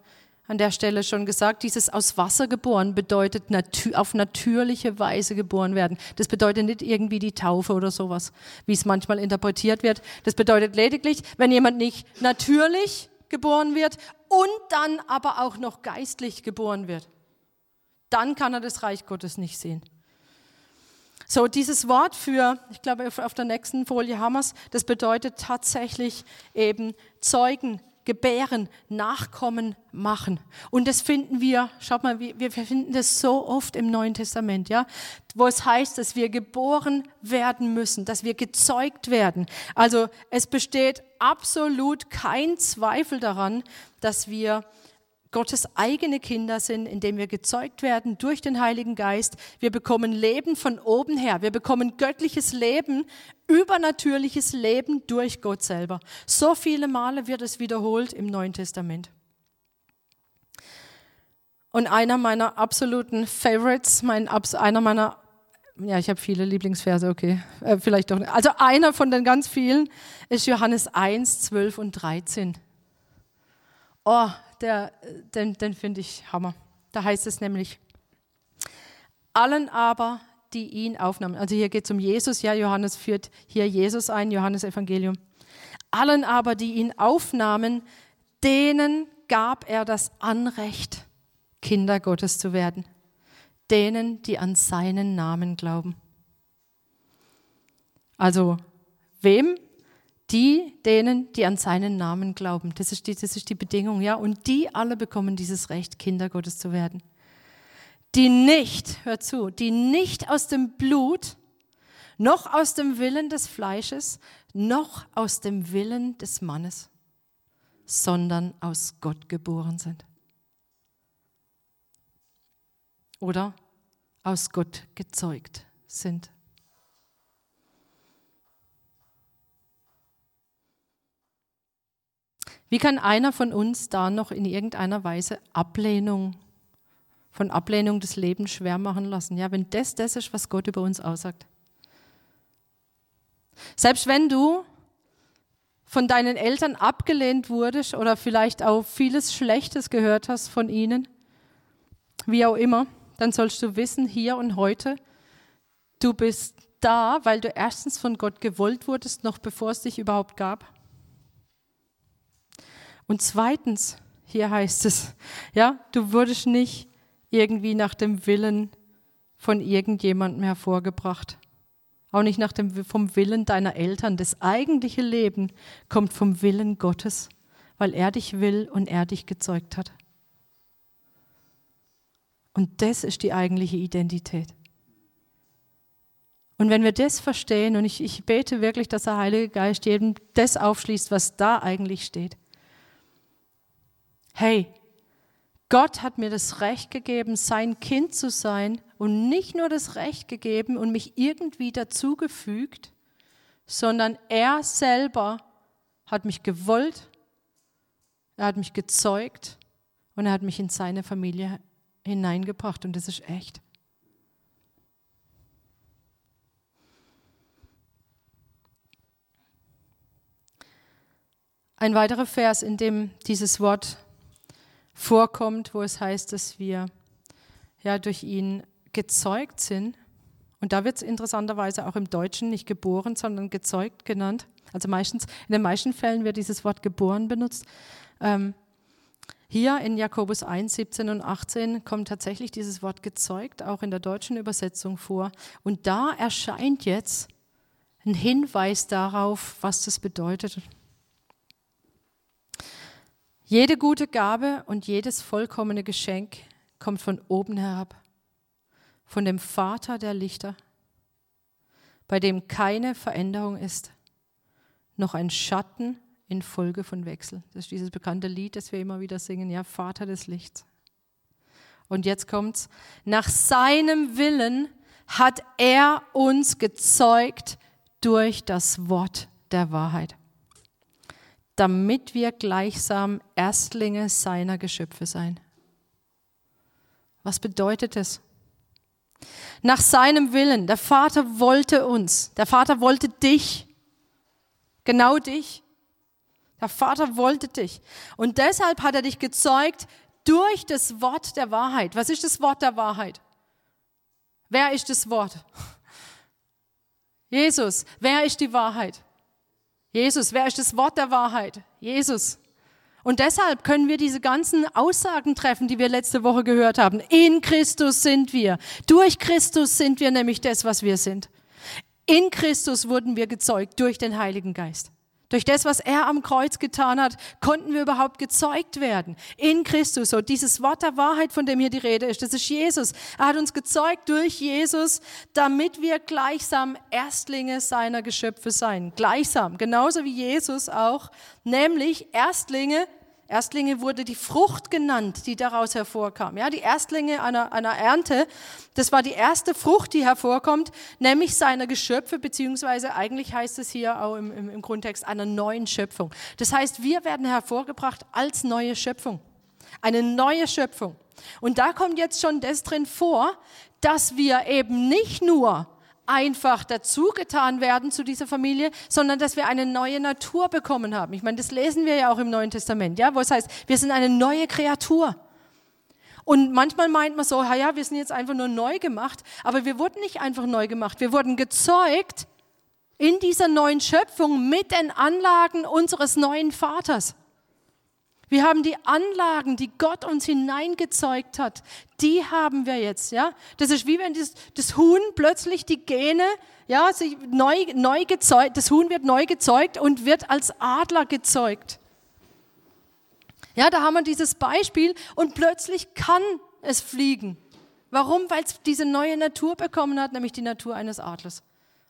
an der Stelle schon gesagt, dieses aus Wasser geboren bedeutet natür auf natürliche Weise geboren werden. Das bedeutet nicht irgendwie die Taufe oder sowas, wie es manchmal interpretiert wird. Das bedeutet lediglich, wenn jemand nicht natürlich geboren wird und dann aber auch noch geistlich geboren wird, dann kann er das Reich Gottes nicht sehen. So, dieses Wort für, ich glaube, auf der nächsten Folie haben wir das bedeutet tatsächlich eben Zeugen, gebären, Nachkommen machen. Und das finden wir, schaut mal, wir finden das so oft im Neuen Testament, ja, wo es heißt, dass wir geboren werden müssen, dass wir gezeugt werden. Also es besteht absolut kein Zweifel daran, dass wir Gottes eigene Kinder sind, indem wir gezeugt werden durch den Heiligen Geist. Wir bekommen Leben von oben her. Wir bekommen göttliches Leben, übernatürliches Leben durch Gott selber. So viele Male wird es wiederholt im Neuen Testament. Und einer meiner absoluten Favorites, mein, einer meiner, ja, ich habe viele Lieblingsverse, okay, äh, vielleicht doch nicht. Also einer von den ganz vielen ist Johannes 1, 12 und 13. Oh, der, den, den finde ich Hammer. Da heißt es nämlich, allen aber, die ihn aufnahmen. Also hier geht es um Jesus, ja, Johannes führt hier Jesus ein, Johannes Evangelium. Allen aber, die ihn aufnahmen, denen gab er das Anrecht, Kinder Gottes zu werden. Denen, die an seinen Namen glauben. Also, wem die, denen, die an seinen Namen glauben. Das ist die, das ist die Bedingung, ja. Und die alle bekommen dieses Recht, Kinder Gottes zu werden. Die nicht, hör zu, die nicht aus dem Blut, noch aus dem Willen des Fleisches, noch aus dem Willen des Mannes, sondern aus Gott geboren sind. Oder aus Gott gezeugt sind. Wie kann einer von uns da noch in irgendeiner Weise Ablehnung, von Ablehnung des Lebens schwer machen lassen? Ja, wenn das das ist, was Gott über uns aussagt. Selbst wenn du von deinen Eltern abgelehnt wurdest oder vielleicht auch vieles Schlechtes gehört hast von ihnen, wie auch immer, dann sollst du wissen, hier und heute, du bist da, weil du erstens von Gott gewollt wurdest, noch bevor es dich überhaupt gab. Und zweitens, hier heißt es, ja, du wurdest nicht irgendwie nach dem Willen von irgendjemandem hervorgebracht. Auch nicht nach dem, vom Willen deiner Eltern. Das eigentliche Leben kommt vom Willen Gottes, weil er dich will und er dich gezeugt hat. Und das ist die eigentliche Identität. Und wenn wir das verstehen, und ich, ich bete wirklich, dass der Heilige Geist jedem das aufschließt, was da eigentlich steht, hey, Gott hat mir das Recht gegeben, sein Kind zu sein und nicht nur das Recht gegeben und mich irgendwie dazugefügt, sondern er selber hat mich gewollt, er hat mich gezeugt und er hat mich in seine Familie hineingebracht und das ist echt. Ein weiterer Vers, in dem dieses Wort vorkommt, wo es heißt, dass wir ja durch ihn gezeugt sind. Und da wird es interessanterweise auch im Deutschen nicht geboren, sondern gezeugt genannt. Also meistens, in den meisten Fällen wird dieses Wort geboren benutzt. Ähm, hier in Jakobus 1, 17 und 18 kommt tatsächlich dieses Wort gezeugt, auch in der deutschen Übersetzung vor. Und da erscheint jetzt ein Hinweis darauf, was das bedeutet. Jede gute Gabe und jedes vollkommene Geschenk kommt von oben herab, von dem Vater der Lichter, bei dem keine Veränderung ist, noch ein Schatten in Folge von Wechsel. Das ist dieses bekannte Lied, das wir immer wieder singen, ja, Vater des Lichts. Und jetzt kommt's. Nach seinem Willen hat er uns gezeugt durch das Wort der Wahrheit damit wir gleichsam Erstlinge seiner Geschöpfe sein. Was bedeutet es? Nach seinem Willen. Der Vater wollte uns. Der Vater wollte dich. Genau dich. Der Vater wollte dich. Und deshalb hat er dich gezeugt durch das Wort der Wahrheit. Was ist das Wort der Wahrheit? Wer ist das Wort? Jesus. Wer ist die Wahrheit? Jesus, wer ist das Wort der Wahrheit? Jesus. Und deshalb können wir diese ganzen Aussagen treffen, die wir letzte Woche gehört haben. In Christus sind wir. Durch Christus sind wir nämlich das, was wir sind. In Christus wurden wir gezeugt durch den Heiligen Geist. Durch das, was er am Kreuz getan hat, konnten wir überhaupt gezeugt werden. In Christus. So dieses Wort der Wahrheit, von dem hier die Rede ist, das ist Jesus. Er hat uns gezeugt durch Jesus, damit wir gleichsam Erstlinge seiner Geschöpfe sein. Gleichsam. Genauso wie Jesus auch. Nämlich Erstlinge Erstlinge wurde die Frucht genannt, die daraus hervorkam. Ja, die Erstlinge einer, einer Ernte, das war die erste Frucht, die hervorkommt, nämlich seiner Geschöpfe, beziehungsweise eigentlich heißt es hier auch im, im, im Grundtext einer neuen Schöpfung. Das heißt, wir werden hervorgebracht als neue Schöpfung. Eine neue Schöpfung. Und da kommt jetzt schon das drin vor, dass wir eben nicht nur einfach dazugetan werden zu dieser Familie, sondern dass wir eine neue Natur bekommen haben. Ich meine, das lesen wir ja auch im Neuen Testament, ja, wo es heißt, wir sind eine neue Kreatur. Und manchmal meint man so, ja, wir sind jetzt einfach nur neu gemacht, aber wir wurden nicht einfach neu gemacht, wir wurden gezeugt in dieser neuen Schöpfung mit den Anlagen unseres neuen Vaters. Wir haben die Anlagen, die Gott uns hineingezeugt hat, die haben wir jetzt, ja. Das ist wie wenn das, das Huhn plötzlich die Gene, ja, sich neu, neu gezeugt, das Huhn wird neu gezeugt und wird als Adler gezeugt. Ja, da haben wir dieses Beispiel und plötzlich kann es fliegen. Warum? Weil es diese neue Natur bekommen hat, nämlich die Natur eines Adlers.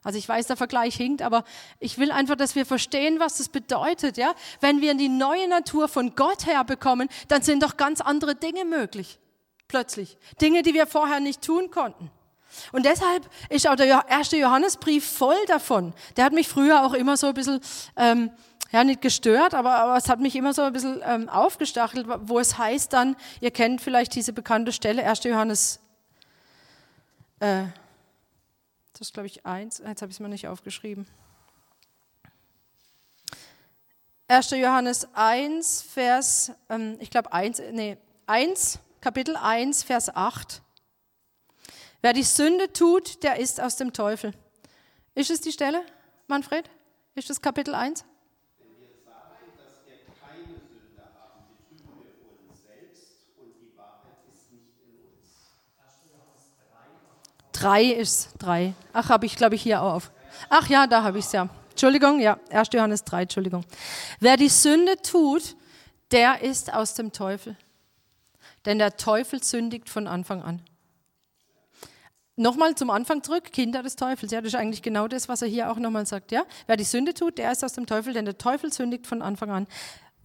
Also ich weiß, der Vergleich hinkt, aber ich will einfach, dass wir verstehen, was das bedeutet. Ja? Wenn wir die neue Natur von Gott her bekommen, dann sind doch ganz andere Dinge möglich. Plötzlich. Dinge, die wir vorher nicht tun konnten. Und deshalb ist auch der erste Johannesbrief voll davon. Der hat mich früher auch immer so ein bisschen, ähm, ja, nicht gestört, aber, aber es hat mich immer so ein bisschen ähm, aufgestachelt, wo es heißt dann, ihr kennt vielleicht diese bekannte Stelle, 1. Johannes äh, das ist, glaube ich, eins. Jetzt habe ich es mir nicht aufgeschrieben. 1. Johannes 1, Vers, ähm, ich glaube 1, nee, 1, Kapitel 1, Vers 8. Wer die Sünde tut, der ist aus dem Teufel. Ist es die Stelle, Manfred? Ist es Kapitel 1? Drei ist drei. Ach, habe ich, glaube ich, hier auch auf. Ach ja, da habe ich es ja. Entschuldigung, ja, 1. Johannes 3, Entschuldigung. Wer die Sünde tut, der ist aus dem Teufel. Denn der Teufel sündigt von Anfang an. Nochmal zum Anfang zurück, Kinder des Teufels. Ja, das ist eigentlich genau das, was er hier auch nochmal sagt. Ja? Wer die Sünde tut, der ist aus dem Teufel, denn der Teufel sündigt von Anfang an.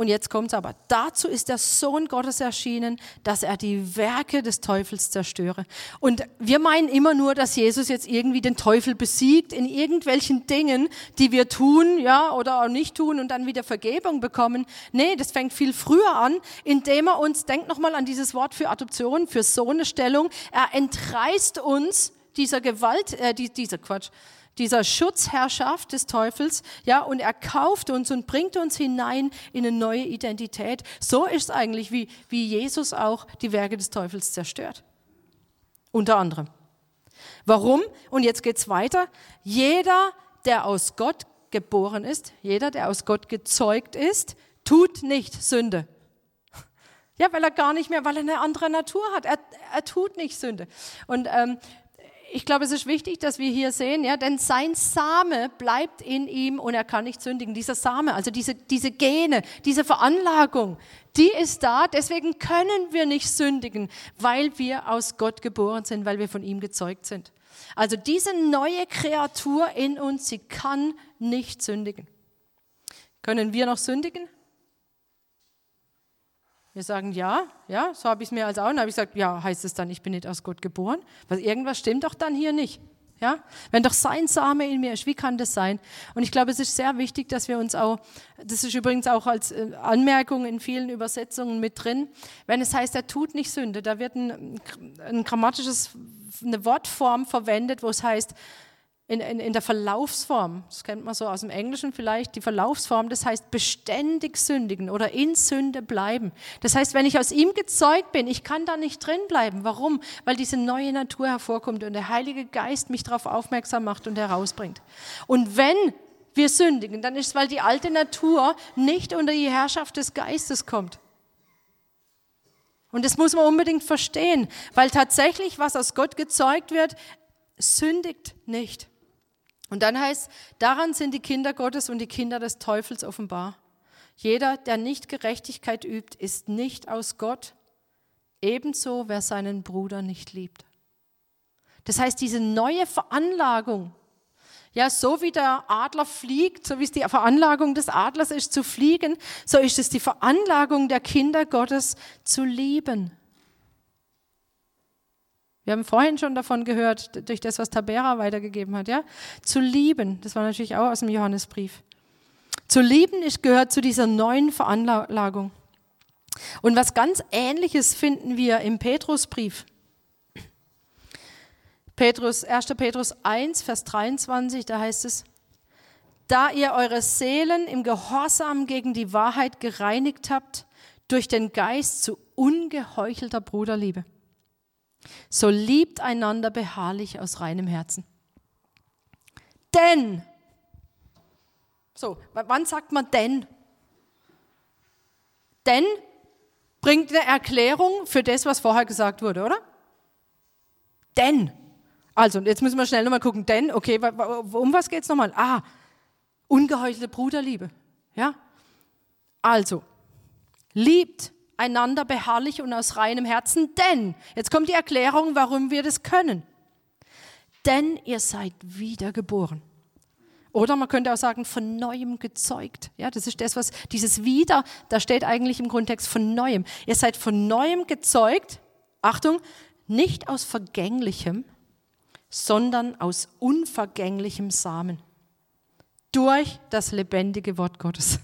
Und jetzt kommt es aber. Dazu ist der Sohn Gottes erschienen, dass er die Werke des Teufels zerstöre. Und wir meinen immer nur, dass Jesus jetzt irgendwie den Teufel besiegt in irgendwelchen Dingen, die wir tun, ja, oder auch nicht tun und dann wieder Vergebung bekommen. Nee, das fängt viel früher an, indem er uns, denkt nochmal an dieses Wort für Adoption, für Sohnestellung. Er entreißt uns dieser Gewalt, äh, dieser Quatsch, dieser Schutzherrschaft des Teufels, ja, und er kauft uns und bringt uns hinein in eine neue Identität. So ist es eigentlich, wie, wie Jesus auch die Werke des Teufels zerstört. Unter anderem. Warum? Und jetzt geht's weiter. Jeder, der aus Gott geboren ist, jeder, der aus Gott gezeugt ist, tut nicht Sünde. Ja, weil er gar nicht mehr, weil er eine andere Natur hat. Er, er tut nicht Sünde. Und ähm, ich glaube, es ist wichtig, dass wir hier sehen, ja, denn sein Same bleibt in ihm und er kann nicht sündigen. Dieser Same, also diese, diese Gene, diese Veranlagung, die ist da. Deswegen können wir nicht sündigen, weil wir aus Gott geboren sind, weil wir von ihm gezeugt sind. Also diese neue Kreatur in uns, sie kann nicht sündigen. Können wir noch sündigen? Wir sagen ja, ja, so habe ich es mir als auch. Und habe ich gesagt, ja, heißt es dann, ich bin nicht aus Gott geboren? Weil irgendwas stimmt doch dann hier nicht. Ja, wenn doch sein Same in mir ist, wie kann das sein? Und ich glaube, es ist sehr wichtig, dass wir uns auch, das ist übrigens auch als äh, Anmerkung in vielen Übersetzungen mit drin, wenn es heißt, er tut nicht Sünde, da wird ein, ein grammatisches, eine Wortform verwendet, wo es heißt, in, in, in der Verlaufsform, das kennt man so aus dem Englischen vielleicht, die Verlaufsform, das heißt beständig sündigen oder in Sünde bleiben. Das heißt, wenn ich aus ihm gezeugt bin, ich kann da nicht drin bleiben. Warum? Weil diese neue Natur hervorkommt und der Heilige Geist mich darauf aufmerksam macht und herausbringt. Und wenn wir sündigen, dann ist es, weil die alte Natur nicht unter die Herrschaft des Geistes kommt. Und das muss man unbedingt verstehen, weil tatsächlich, was aus Gott gezeugt wird, sündigt nicht. Und dann heißt, daran sind die Kinder Gottes und die Kinder des Teufels offenbar. Jeder, der nicht Gerechtigkeit übt, ist nicht aus Gott, ebenso wer seinen Bruder nicht liebt. Das heißt, diese neue Veranlagung, Ja, so wie der Adler fliegt, so wie es die Veranlagung des Adlers ist zu fliegen, so ist es die Veranlagung der Kinder Gottes zu lieben. Wir haben vorhin schon davon gehört, durch das, was Tabera weitergegeben hat, ja? Zu lieben, das war natürlich auch aus dem Johannesbrief. Zu lieben ist, gehört zu dieser neuen Veranlagung. Und was ganz Ähnliches finden wir im Petrusbrief. Petrus, 1. Petrus 1, Vers 23, da heißt es, da ihr eure Seelen im Gehorsam gegen die Wahrheit gereinigt habt, durch den Geist zu ungeheuchelter Bruderliebe. So liebt einander beharrlich aus reinem Herzen. Denn, so, wann sagt man denn? Denn bringt eine Erklärung für das, was vorher gesagt wurde, oder? Denn. Also, jetzt müssen wir schnell nochmal gucken. Denn, okay, um was geht es nochmal? Ah, ungeheuchelte Bruderliebe. Ja? Also, liebt einander beharrlich und aus reinem Herzen, denn, jetzt kommt die Erklärung, warum wir das können. Denn ihr seid wiedergeboren. Oder man könnte auch sagen, von neuem gezeugt. Ja, das ist das, was dieses wieder, da steht eigentlich im Grundtext von neuem. Ihr seid von neuem gezeugt, Achtung, nicht aus vergänglichem, sondern aus unvergänglichem Samen. Durch das lebendige Wort Gottes.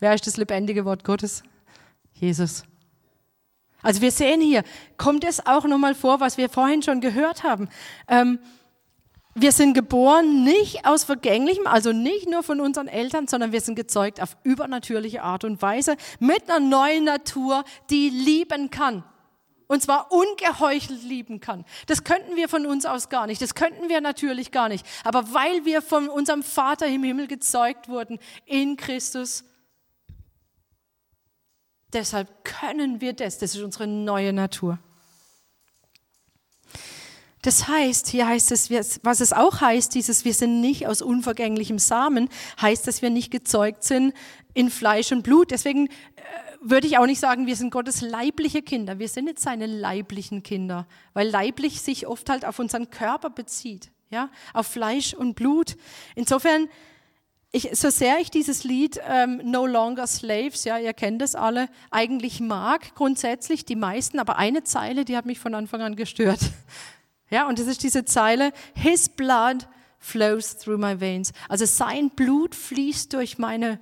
Wer ist das lebendige Wort Gottes? Jesus. Also wir sehen hier, kommt es auch nochmal vor, was wir vorhin schon gehört haben. Ähm, wir sind geboren nicht aus Vergänglichem, also nicht nur von unseren Eltern, sondern wir sind gezeugt auf übernatürliche Art und Weise mit einer neuen Natur, die lieben kann und zwar ungeheuchelt lieben kann. Das könnten wir von uns aus gar nicht. Das könnten wir natürlich gar nicht. Aber weil wir von unserem Vater im Himmel gezeugt wurden in Christus, deshalb können wir das. Das ist unsere neue Natur. Das heißt, hier heißt es, was es auch heißt, dieses, wir sind nicht aus unvergänglichem Samen, heißt, dass wir nicht gezeugt sind in Fleisch und Blut. Deswegen äh, würde ich auch nicht sagen, wir sind Gottes leibliche Kinder. Wir sind nicht seine leiblichen Kinder, weil leiblich sich oft halt auf unseren Körper bezieht, ja, auf Fleisch und Blut. Insofern, ich, so sehr ich dieses Lied ähm, No Longer Slaves, ja, ihr kennt es alle, eigentlich mag, grundsätzlich die meisten, aber eine Zeile, die hat mich von Anfang an gestört. Ja, und das ist diese Zeile, His blood flows through my veins. Also sein Blut fließt durch meine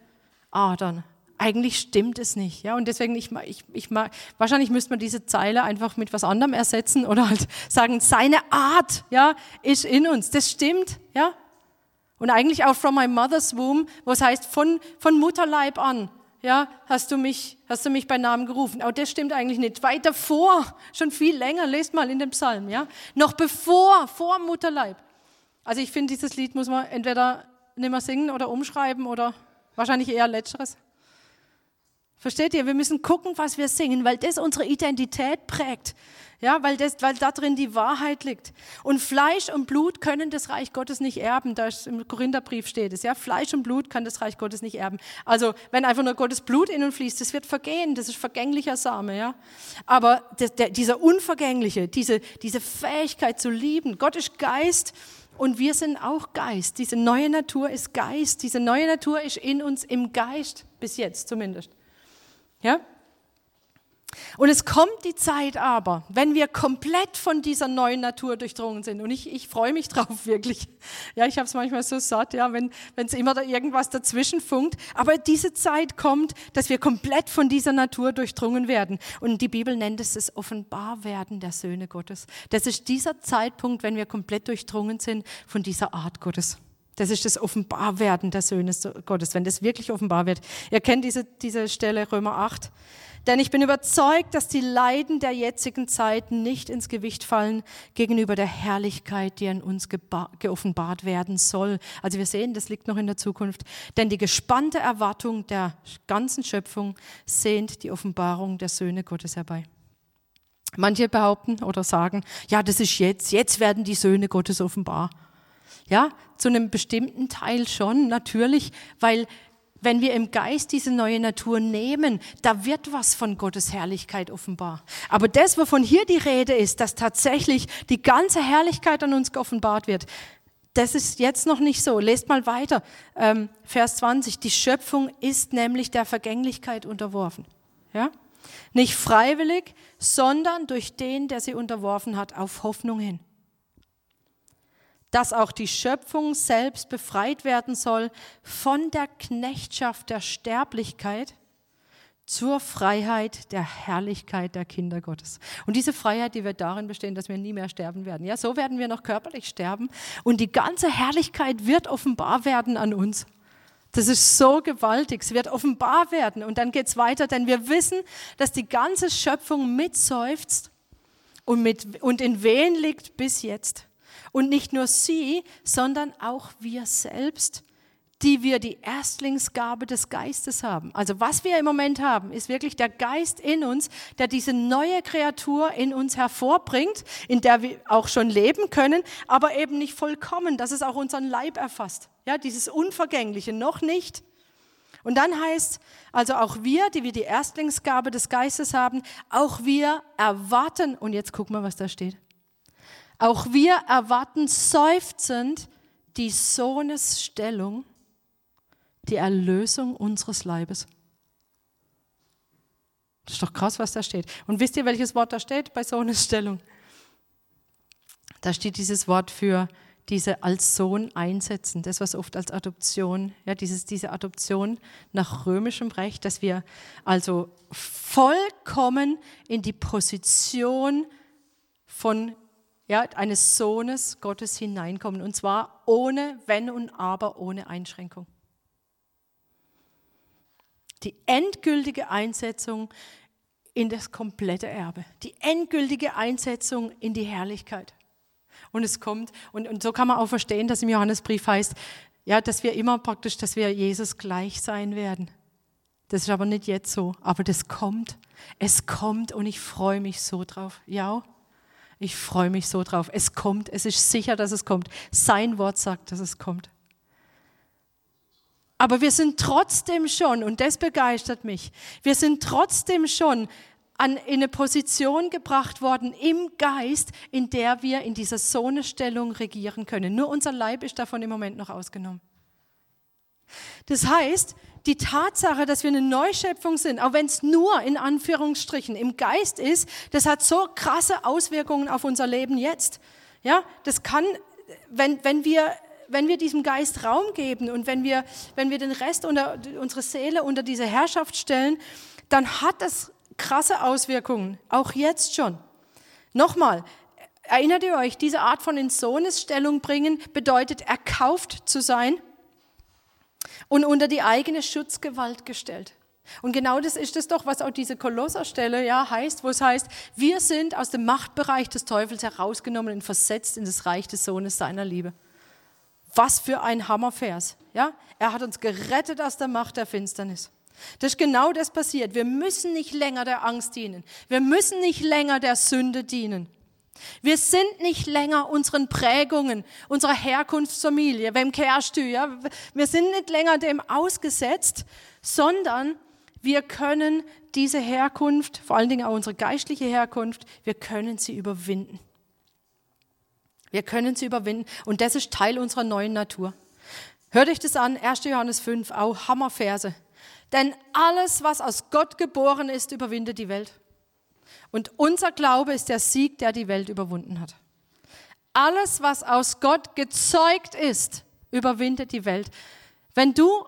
Adern eigentlich stimmt es nicht. Ja? Und deswegen, ich, ich, ich, wahrscheinlich müsste man diese Zeile einfach mit was anderem ersetzen oder halt sagen, seine Art ja, ist in uns. Das stimmt. Ja? Und eigentlich auch from my mother's womb, was heißt von, von Mutterleib an. Ja, hast du mich, hast du mich bei Namen gerufen? Aber das stimmt eigentlich nicht. Weiter vor, schon viel länger, lest mal in dem Psalm, ja. Noch bevor, vor Mutterleib. Also ich finde, dieses Lied muss man entweder nicht mehr singen oder umschreiben oder wahrscheinlich eher Letzteres. Versteht ihr? Wir müssen gucken, was wir singen, weil das unsere Identität prägt. Ja, weil, das, weil da drin die Wahrheit liegt. Und Fleisch und Blut können das Reich Gottes nicht erben. Da im Korintherbrief steht es. Ja, Fleisch und Blut kann das Reich Gottes nicht erben. Also, wenn einfach nur Gottes Blut in uns fließt, das wird vergehen. Das ist vergänglicher Same. Ja, aber das, der, dieser unvergängliche, diese, diese Fähigkeit zu lieben. Gott ist Geist. Und wir sind auch Geist. Diese neue Natur ist Geist. Diese neue Natur ist in uns im Geist, bis jetzt zumindest. Ja? Und es kommt die Zeit aber, wenn wir komplett von dieser neuen Natur durchdrungen sind. Und ich, ich freue mich drauf, wirklich. Ja, ich habe es manchmal so satt, ja, wenn es immer da irgendwas dazwischen funkt. Aber diese Zeit kommt, dass wir komplett von dieser Natur durchdrungen werden. Und die Bibel nennt es das Offenbarwerden der Söhne Gottes. Das ist dieser Zeitpunkt, wenn wir komplett durchdrungen sind von dieser Art Gottes. Das ist das Offenbarwerden der Söhne Gottes, wenn das wirklich offenbar wird. Ihr kennt diese, diese Stelle Römer 8. Denn ich bin überzeugt, dass die Leiden der jetzigen Zeit nicht ins Gewicht fallen gegenüber der Herrlichkeit, die in uns geoffenbart werden soll. Also wir sehen, das liegt noch in der Zukunft. Denn die gespannte Erwartung der ganzen Schöpfung sehnt die Offenbarung der Söhne Gottes herbei. Manche behaupten oder sagen, ja, das ist jetzt, jetzt werden die Söhne Gottes offenbar. Ja, zu einem bestimmten Teil schon, natürlich, weil wenn wir im Geist diese neue Natur nehmen, da wird was von Gottes Herrlichkeit offenbar. Aber das, wovon hier die Rede ist, dass tatsächlich die ganze Herrlichkeit an uns geoffenbart wird, Das ist jetzt noch nicht so. Lest mal weiter. Ähm, Vers 20. Die Schöpfung ist nämlich der Vergänglichkeit unterworfen. Ja? Nicht freiwillig, sondern durch den, der sie unterworfen hat, auf Hoffnung hin. Dass auch die Schöpfung selbst befreit werden soll von der Knechtschaft der Sterblichkeit zur Freiheit der Herrlichkeit der Kinder Gottes. Und diese Freiheit, die wird darin bestehen, dass wir nie mehr sterben werden. Ja, so werden wir noch körperlich sterben und die ganze Herrlichkeit wird offenbar werden an uns. Das ist so gewaltig. Es wird offenbar werden. Und dann geht es weiter, denn wir wissen, dass die ganze Schöpfung mitseufzt und, mit, und in Wehen liegt bis jetzt. Und nicht nur sie, sondern auch wir selbst, die wir die Erstlingsgabe des Geistes haben. Also was wir im Moment haben, ist wirklich der Geist in uns, der diese neue Kreatur in uns hervorbringt, in der wir auch schon leben können, aber eben nicht vollkommen, dass es auch unseren Leib erfasst. Ja, dieses Unvergängliche noch nicht. Und dann heißt, also auch wir, die wir die Erstlingsgabe des Geistes haben, auch wir erwarten, und jetzt guck mal, was da steht. Auch wir erwarten seufzend die Sohnesstellung die Erlösung unseres Leibes. Das ist doch krass, was da steht. Und wisst ihr, welches Wort da steht bei so einer Stellung? Da steht dieses Wort für diese als Sohn einsetzen, das was oft als Adoption, ja, dieses, diese Adoption nach römischem Recht, dass wir also vollkommen in die Position von ja, eines Sohnes Gottes hineinkommen und zwar ohne Wenn und Aber, ohne Einschränkung die endgültige Einsetzung in das komplette Erbe, die endgültige Einsetzung in die Herrlichkeit. Und es kommt, und, und so kann man auch verstehen, dass im Johannesbrief heißt, ja, dass wir immer praktisch, dass wir Jesus gleich sein werden. Das ist aber nicht jetzt so, aber das kommt. Es kommt und ich freue mich so drauf. Ja, ich freue mich so drauf. Es kommt, es ist sicher, dass es kommt. Sein Wort sagt, dass es kommt. Aber wir sind trotzdem schon, und das begeistert mich, wir sind trotzdem schon an, in eine Position gebracht worden im Geist, in der wir in dieser Sohnestellung regieren können. Nur unser Leib ist davon im Moment noch ausgenommen. Das heißt, die Tatsache, dass wir eine Neuschöpfung sind, auch wenn es nur in Anführungsstrichen im Geist ist, das hat so krasse Auswirkungen auf unser Leben jetzt. Ja, das kann, wenn, wenn wir wenn wir diesem Geist Raum geben und wenn wir, wenn wir den Rest unter unsere Seele unter diese Herrschaft stellen, dann hat das krasse Auswirkungen, auch jetzt schon. Nochmal, erinnert ihr euch, diese Art von in Sohnesstellung bringen bedeutet, erkauft zu sein und unter die eigene Schutzgewalt gestellt. Und genau das ist es doch, was auch diese Kolosserstelle ja heißt, wo es heißt, wir sind aus dem Machtbereich des Teufels herausgenommen und versetzt in das Reich des Sohnes seiner Liebe. Was für ein Hammervers. Ja? Er hat uns gerettet aus der Macht der Finsternis. Das ist genau das passiert. Wir müssen nicht länger der Angst dienen. Wir müssen nicht länger der Sünde dienen. Wir sind nicht länger unseren Prägungen, unserer Herkunftsfamilie, wem kehrst du, ja? Wir sind nicht länger dem ausgesetzt, sondern wir können diese Herkunft, vor allen Dingen auch unsere geistliche Herkunft, wir können sie überwinden. Wir können sie überwinden und das ist Teil unserer neuen Natur. Hört euch das an, 1. Johannes 5, auch Hammerverse. Denn alles, was aus Gott geboren ist, überwindet die Welt. Und unser Glaube ist der Sieg, der die Welt überwunden hat. Alles, was aus Gott gezeugt ist, überwindet die Welt. Wenn du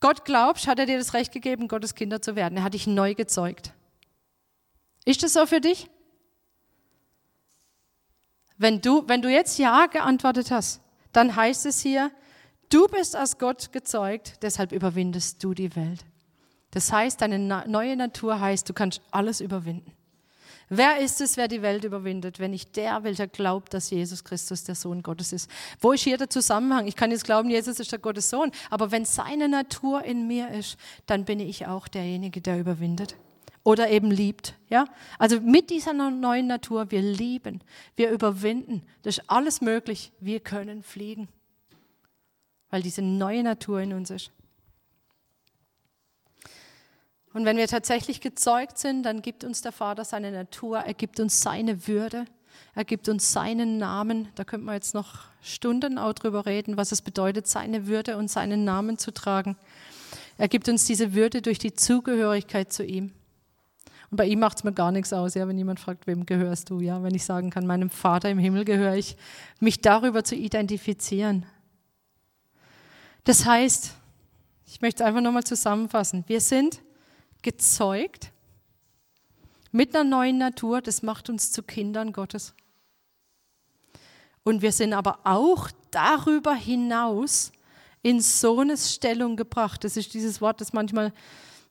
Gott glaubst, hat er dir das Recht gegeben, Gottes Kinder zu werden. Er hat dich neu gezeugt. Ist das so für dich? Wenn du, wenn du jetzt Ja geantwortet hast, dann heißt es hier, du bist aus Gott gezeugt, deshalb überwindest du die Welt. Das heißt, deine neue Natur heißt, du kannst alles überwinden. Wer ist es, wer die Welt überwindet, wenn nicht der, welcher glaubt, dass Jesus Christus der Sohn Gottes ist? Wo ist hier der Zusammenhang? Ich kann jetzt glauben, Jesus ist der Gottes Sohn, aber wenn seine Natur in mir ist, dann bin ich auch derjenige, der überwindet oder eben liebt. Ja? Also mit dieser neuen Natur, wir lieben, wir überwinden. Das ist alles möglich. Wir können fliegen, weil diese neue Natur in uns ist. Und wenn wir tatsächlich gezeugt sind, dann gibt uns der Vater seine Natur, er gibt uns seine Würde. Er gibt uns seinen Namen. Da könnte man jetzt noch Stunden auch drüber reden, was es bedeutet, seine Würde und seinen Namen zu tragen. Er gibt uns diese Würde durch die Zugehörigkeit zu ihm. Und bei ihm macht es mir gar nichts aus, ja, wenn jemand fragt, wem gehörst du, ja, wenn ich sagen kann, meinem Vater im Himmel gehöre ich, mich darüber zu identifizieren. Das heißt, ich möchte einfach nochmal zusammenfassen, wir sind gezeugt mit einer neuen Natur, das macht uns zu Kindern Gottes. Und wir sind aber auch darüber hinaus in Sohnesstellung gebracht. Das ist dieses Wort, das manchmal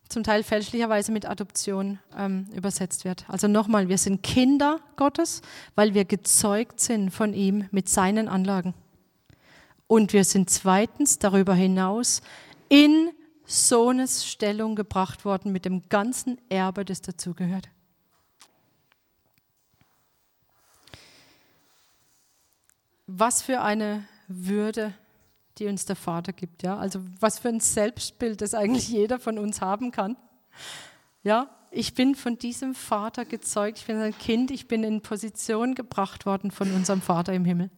zum Teil fälschlicherweise mit Adoption ähm, übersetzt wird. Also nochmal, wir sind Kinder Gottes, weil wir gezeugt sind von ihm mit seinen Anlagen. Und wir sind zweitens darüber hinaus in Sohnesstellung gebracht worden mit dem ganzen Erbe, das dazugehört. Was für eine Würde die uns der Vater gibt. Ja? Also was für ein Selbstbild das eigentlich jeder von uns haben kann. Ja, ich bin von diesem Vater gezeugt, ich bin ein Kind, ich bin in Position gebracht worden von unserem Vater im Himmel.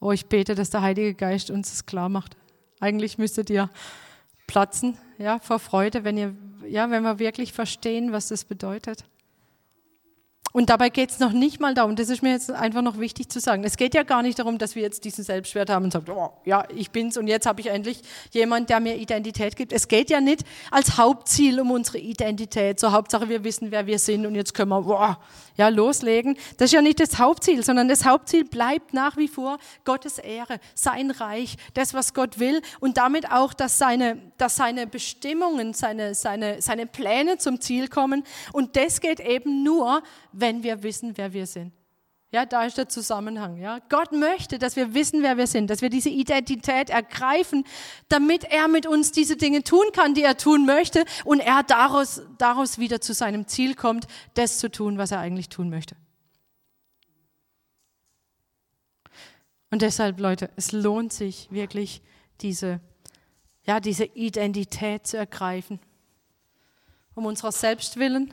Oh, ich bete, dass der Heilige Geist uns das klar macht. Eigentlich müsstet ihr platzen, ja, vor Freude, wenn ihr, ja, wenn wir wirklich verstehen, was das bedeutet. Und dabei geht es noch nicht mal darum, das ist mir jetzt einfach noch wichtig zu sagen. Es geht ja gar nicht darum, dass wir jetzt diesen Selbstwert haben und sagen, oh, ja, ich bin's und jetzt habe ich endlich jemand, der mir Identität gibt. Es geht ja nicht als Hauptziel um unsere Identität. So Hauptsache, wir wissen, wer wir sind und jetzt können wir oh, ja, loslegen. Das ist ja nicht das Hauptziel, sondern das Hauptziel bleibt nach wie vor Gottes Ehre, sein Reich, das, was Gott will und damit auch, dass seine, dass seine Bestimmungen, seine, seine, seine Pläne zum Ziel kommen. Und das geht eben nur, wenn wir wissen, wer wir sind. Ja, da ist der Zusammenhang. Ja, Gott möchte, dass wir wissen, wer wir sind, dass wir diese Identität ergreifen, damit er mit uns diese Dinge tun kann, die er tun möchte, und er daraus, daraus wieder zu seinem Ziel kommt, das zu tun, was er eigentlich tun möchte. Und deshalb, Leute, es lohnt sich wirklich, diese, ja, diese Identität zu ergreifen, um unserer selbst willen,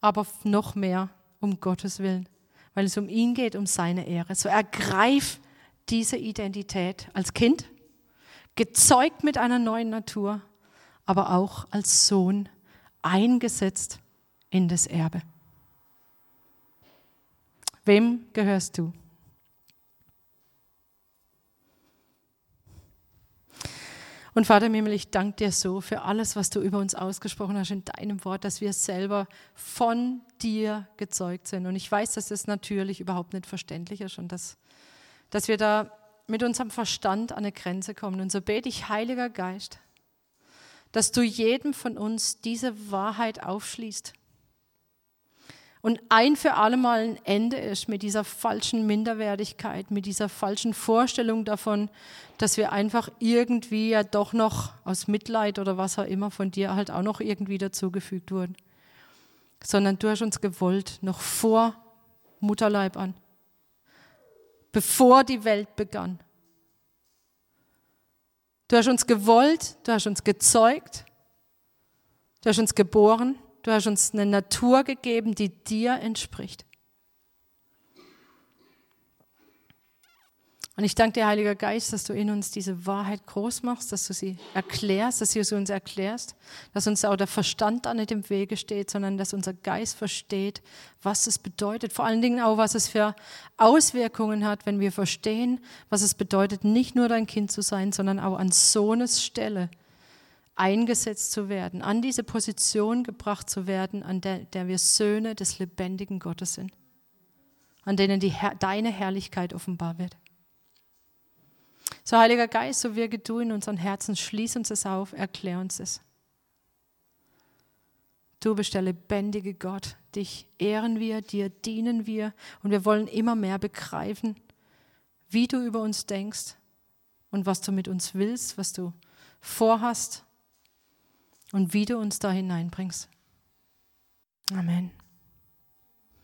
aber noch mehr um Gottes Willen, weil es um ihn geht, um seine Ehre. So ergreif diese Identität als Kind, gezeugt mit einer neuen Natur, aber auch als Sohn eingesetzt in das Erbe. Wem gehörst du? Und Vater im ich danke dir so für alles, was du über uns ausgesprochen hast in deinem Wort, dass wir selber von dir gezeugt sind. Und ich weiß, dass das natürlich überhaupt nicht verständlich ist und dass, dass wir da mit unserem Verstand an eine Grenze kommen. Und so bete ich, Heiliger Geist, dass du jedem von uns diese Wahrheit aufschließt und ein für alle Mal ein Ende ist mit dieser falschen Minderwertigkeit, mit dieser falschen Vorstellung davon, dass wir einfach irgendwie ja doch noch aus Mitleid oder was auch immer von dir halt auch noch irgendwie dazugefügt wurden. Sondern du hast uns gewollt, noch vor Mutterleib an, bevor die Welt begann. Du hast uns gewollt, du hast uns gezeugt, du hast uns geboren Du hast uns eine Natur gegeben, die dir entspricht. Und ich danke dir, Heiliger Geist, dass du in uns diese Wahrheit groß machst, dass du sie erklärst, dass du sie uns erklärst, dass uns auch der Verstand da nicht im Wege steht, sondern dass unser Geist versteht, was es bedeutet. Vor allen Dingen auch, was es für Auswirkungen hat, wenn wir verstehen, was es bedeutet, nicht nur dein Kind zu sein, sondern auch an Sohnes Stelle eingesetzt zu werden, an diese Position gebracht zu werden, an der, der wir Söhne des lebendigen Gottes sind, an denen die, deine Herrlichkeit offenbar wird. So, Heiliger Geist, so wirke du in unseren Herzen, schließ uns es auf, erklär uns es. Du bist der lebendige Gott, dich ehren wir, dir dienen wir und wir wollen immer mehr begreifen, wie du über uns denkst und was du mit uns willst, was du vorhast und wie du uns da hineinbringst. Amen.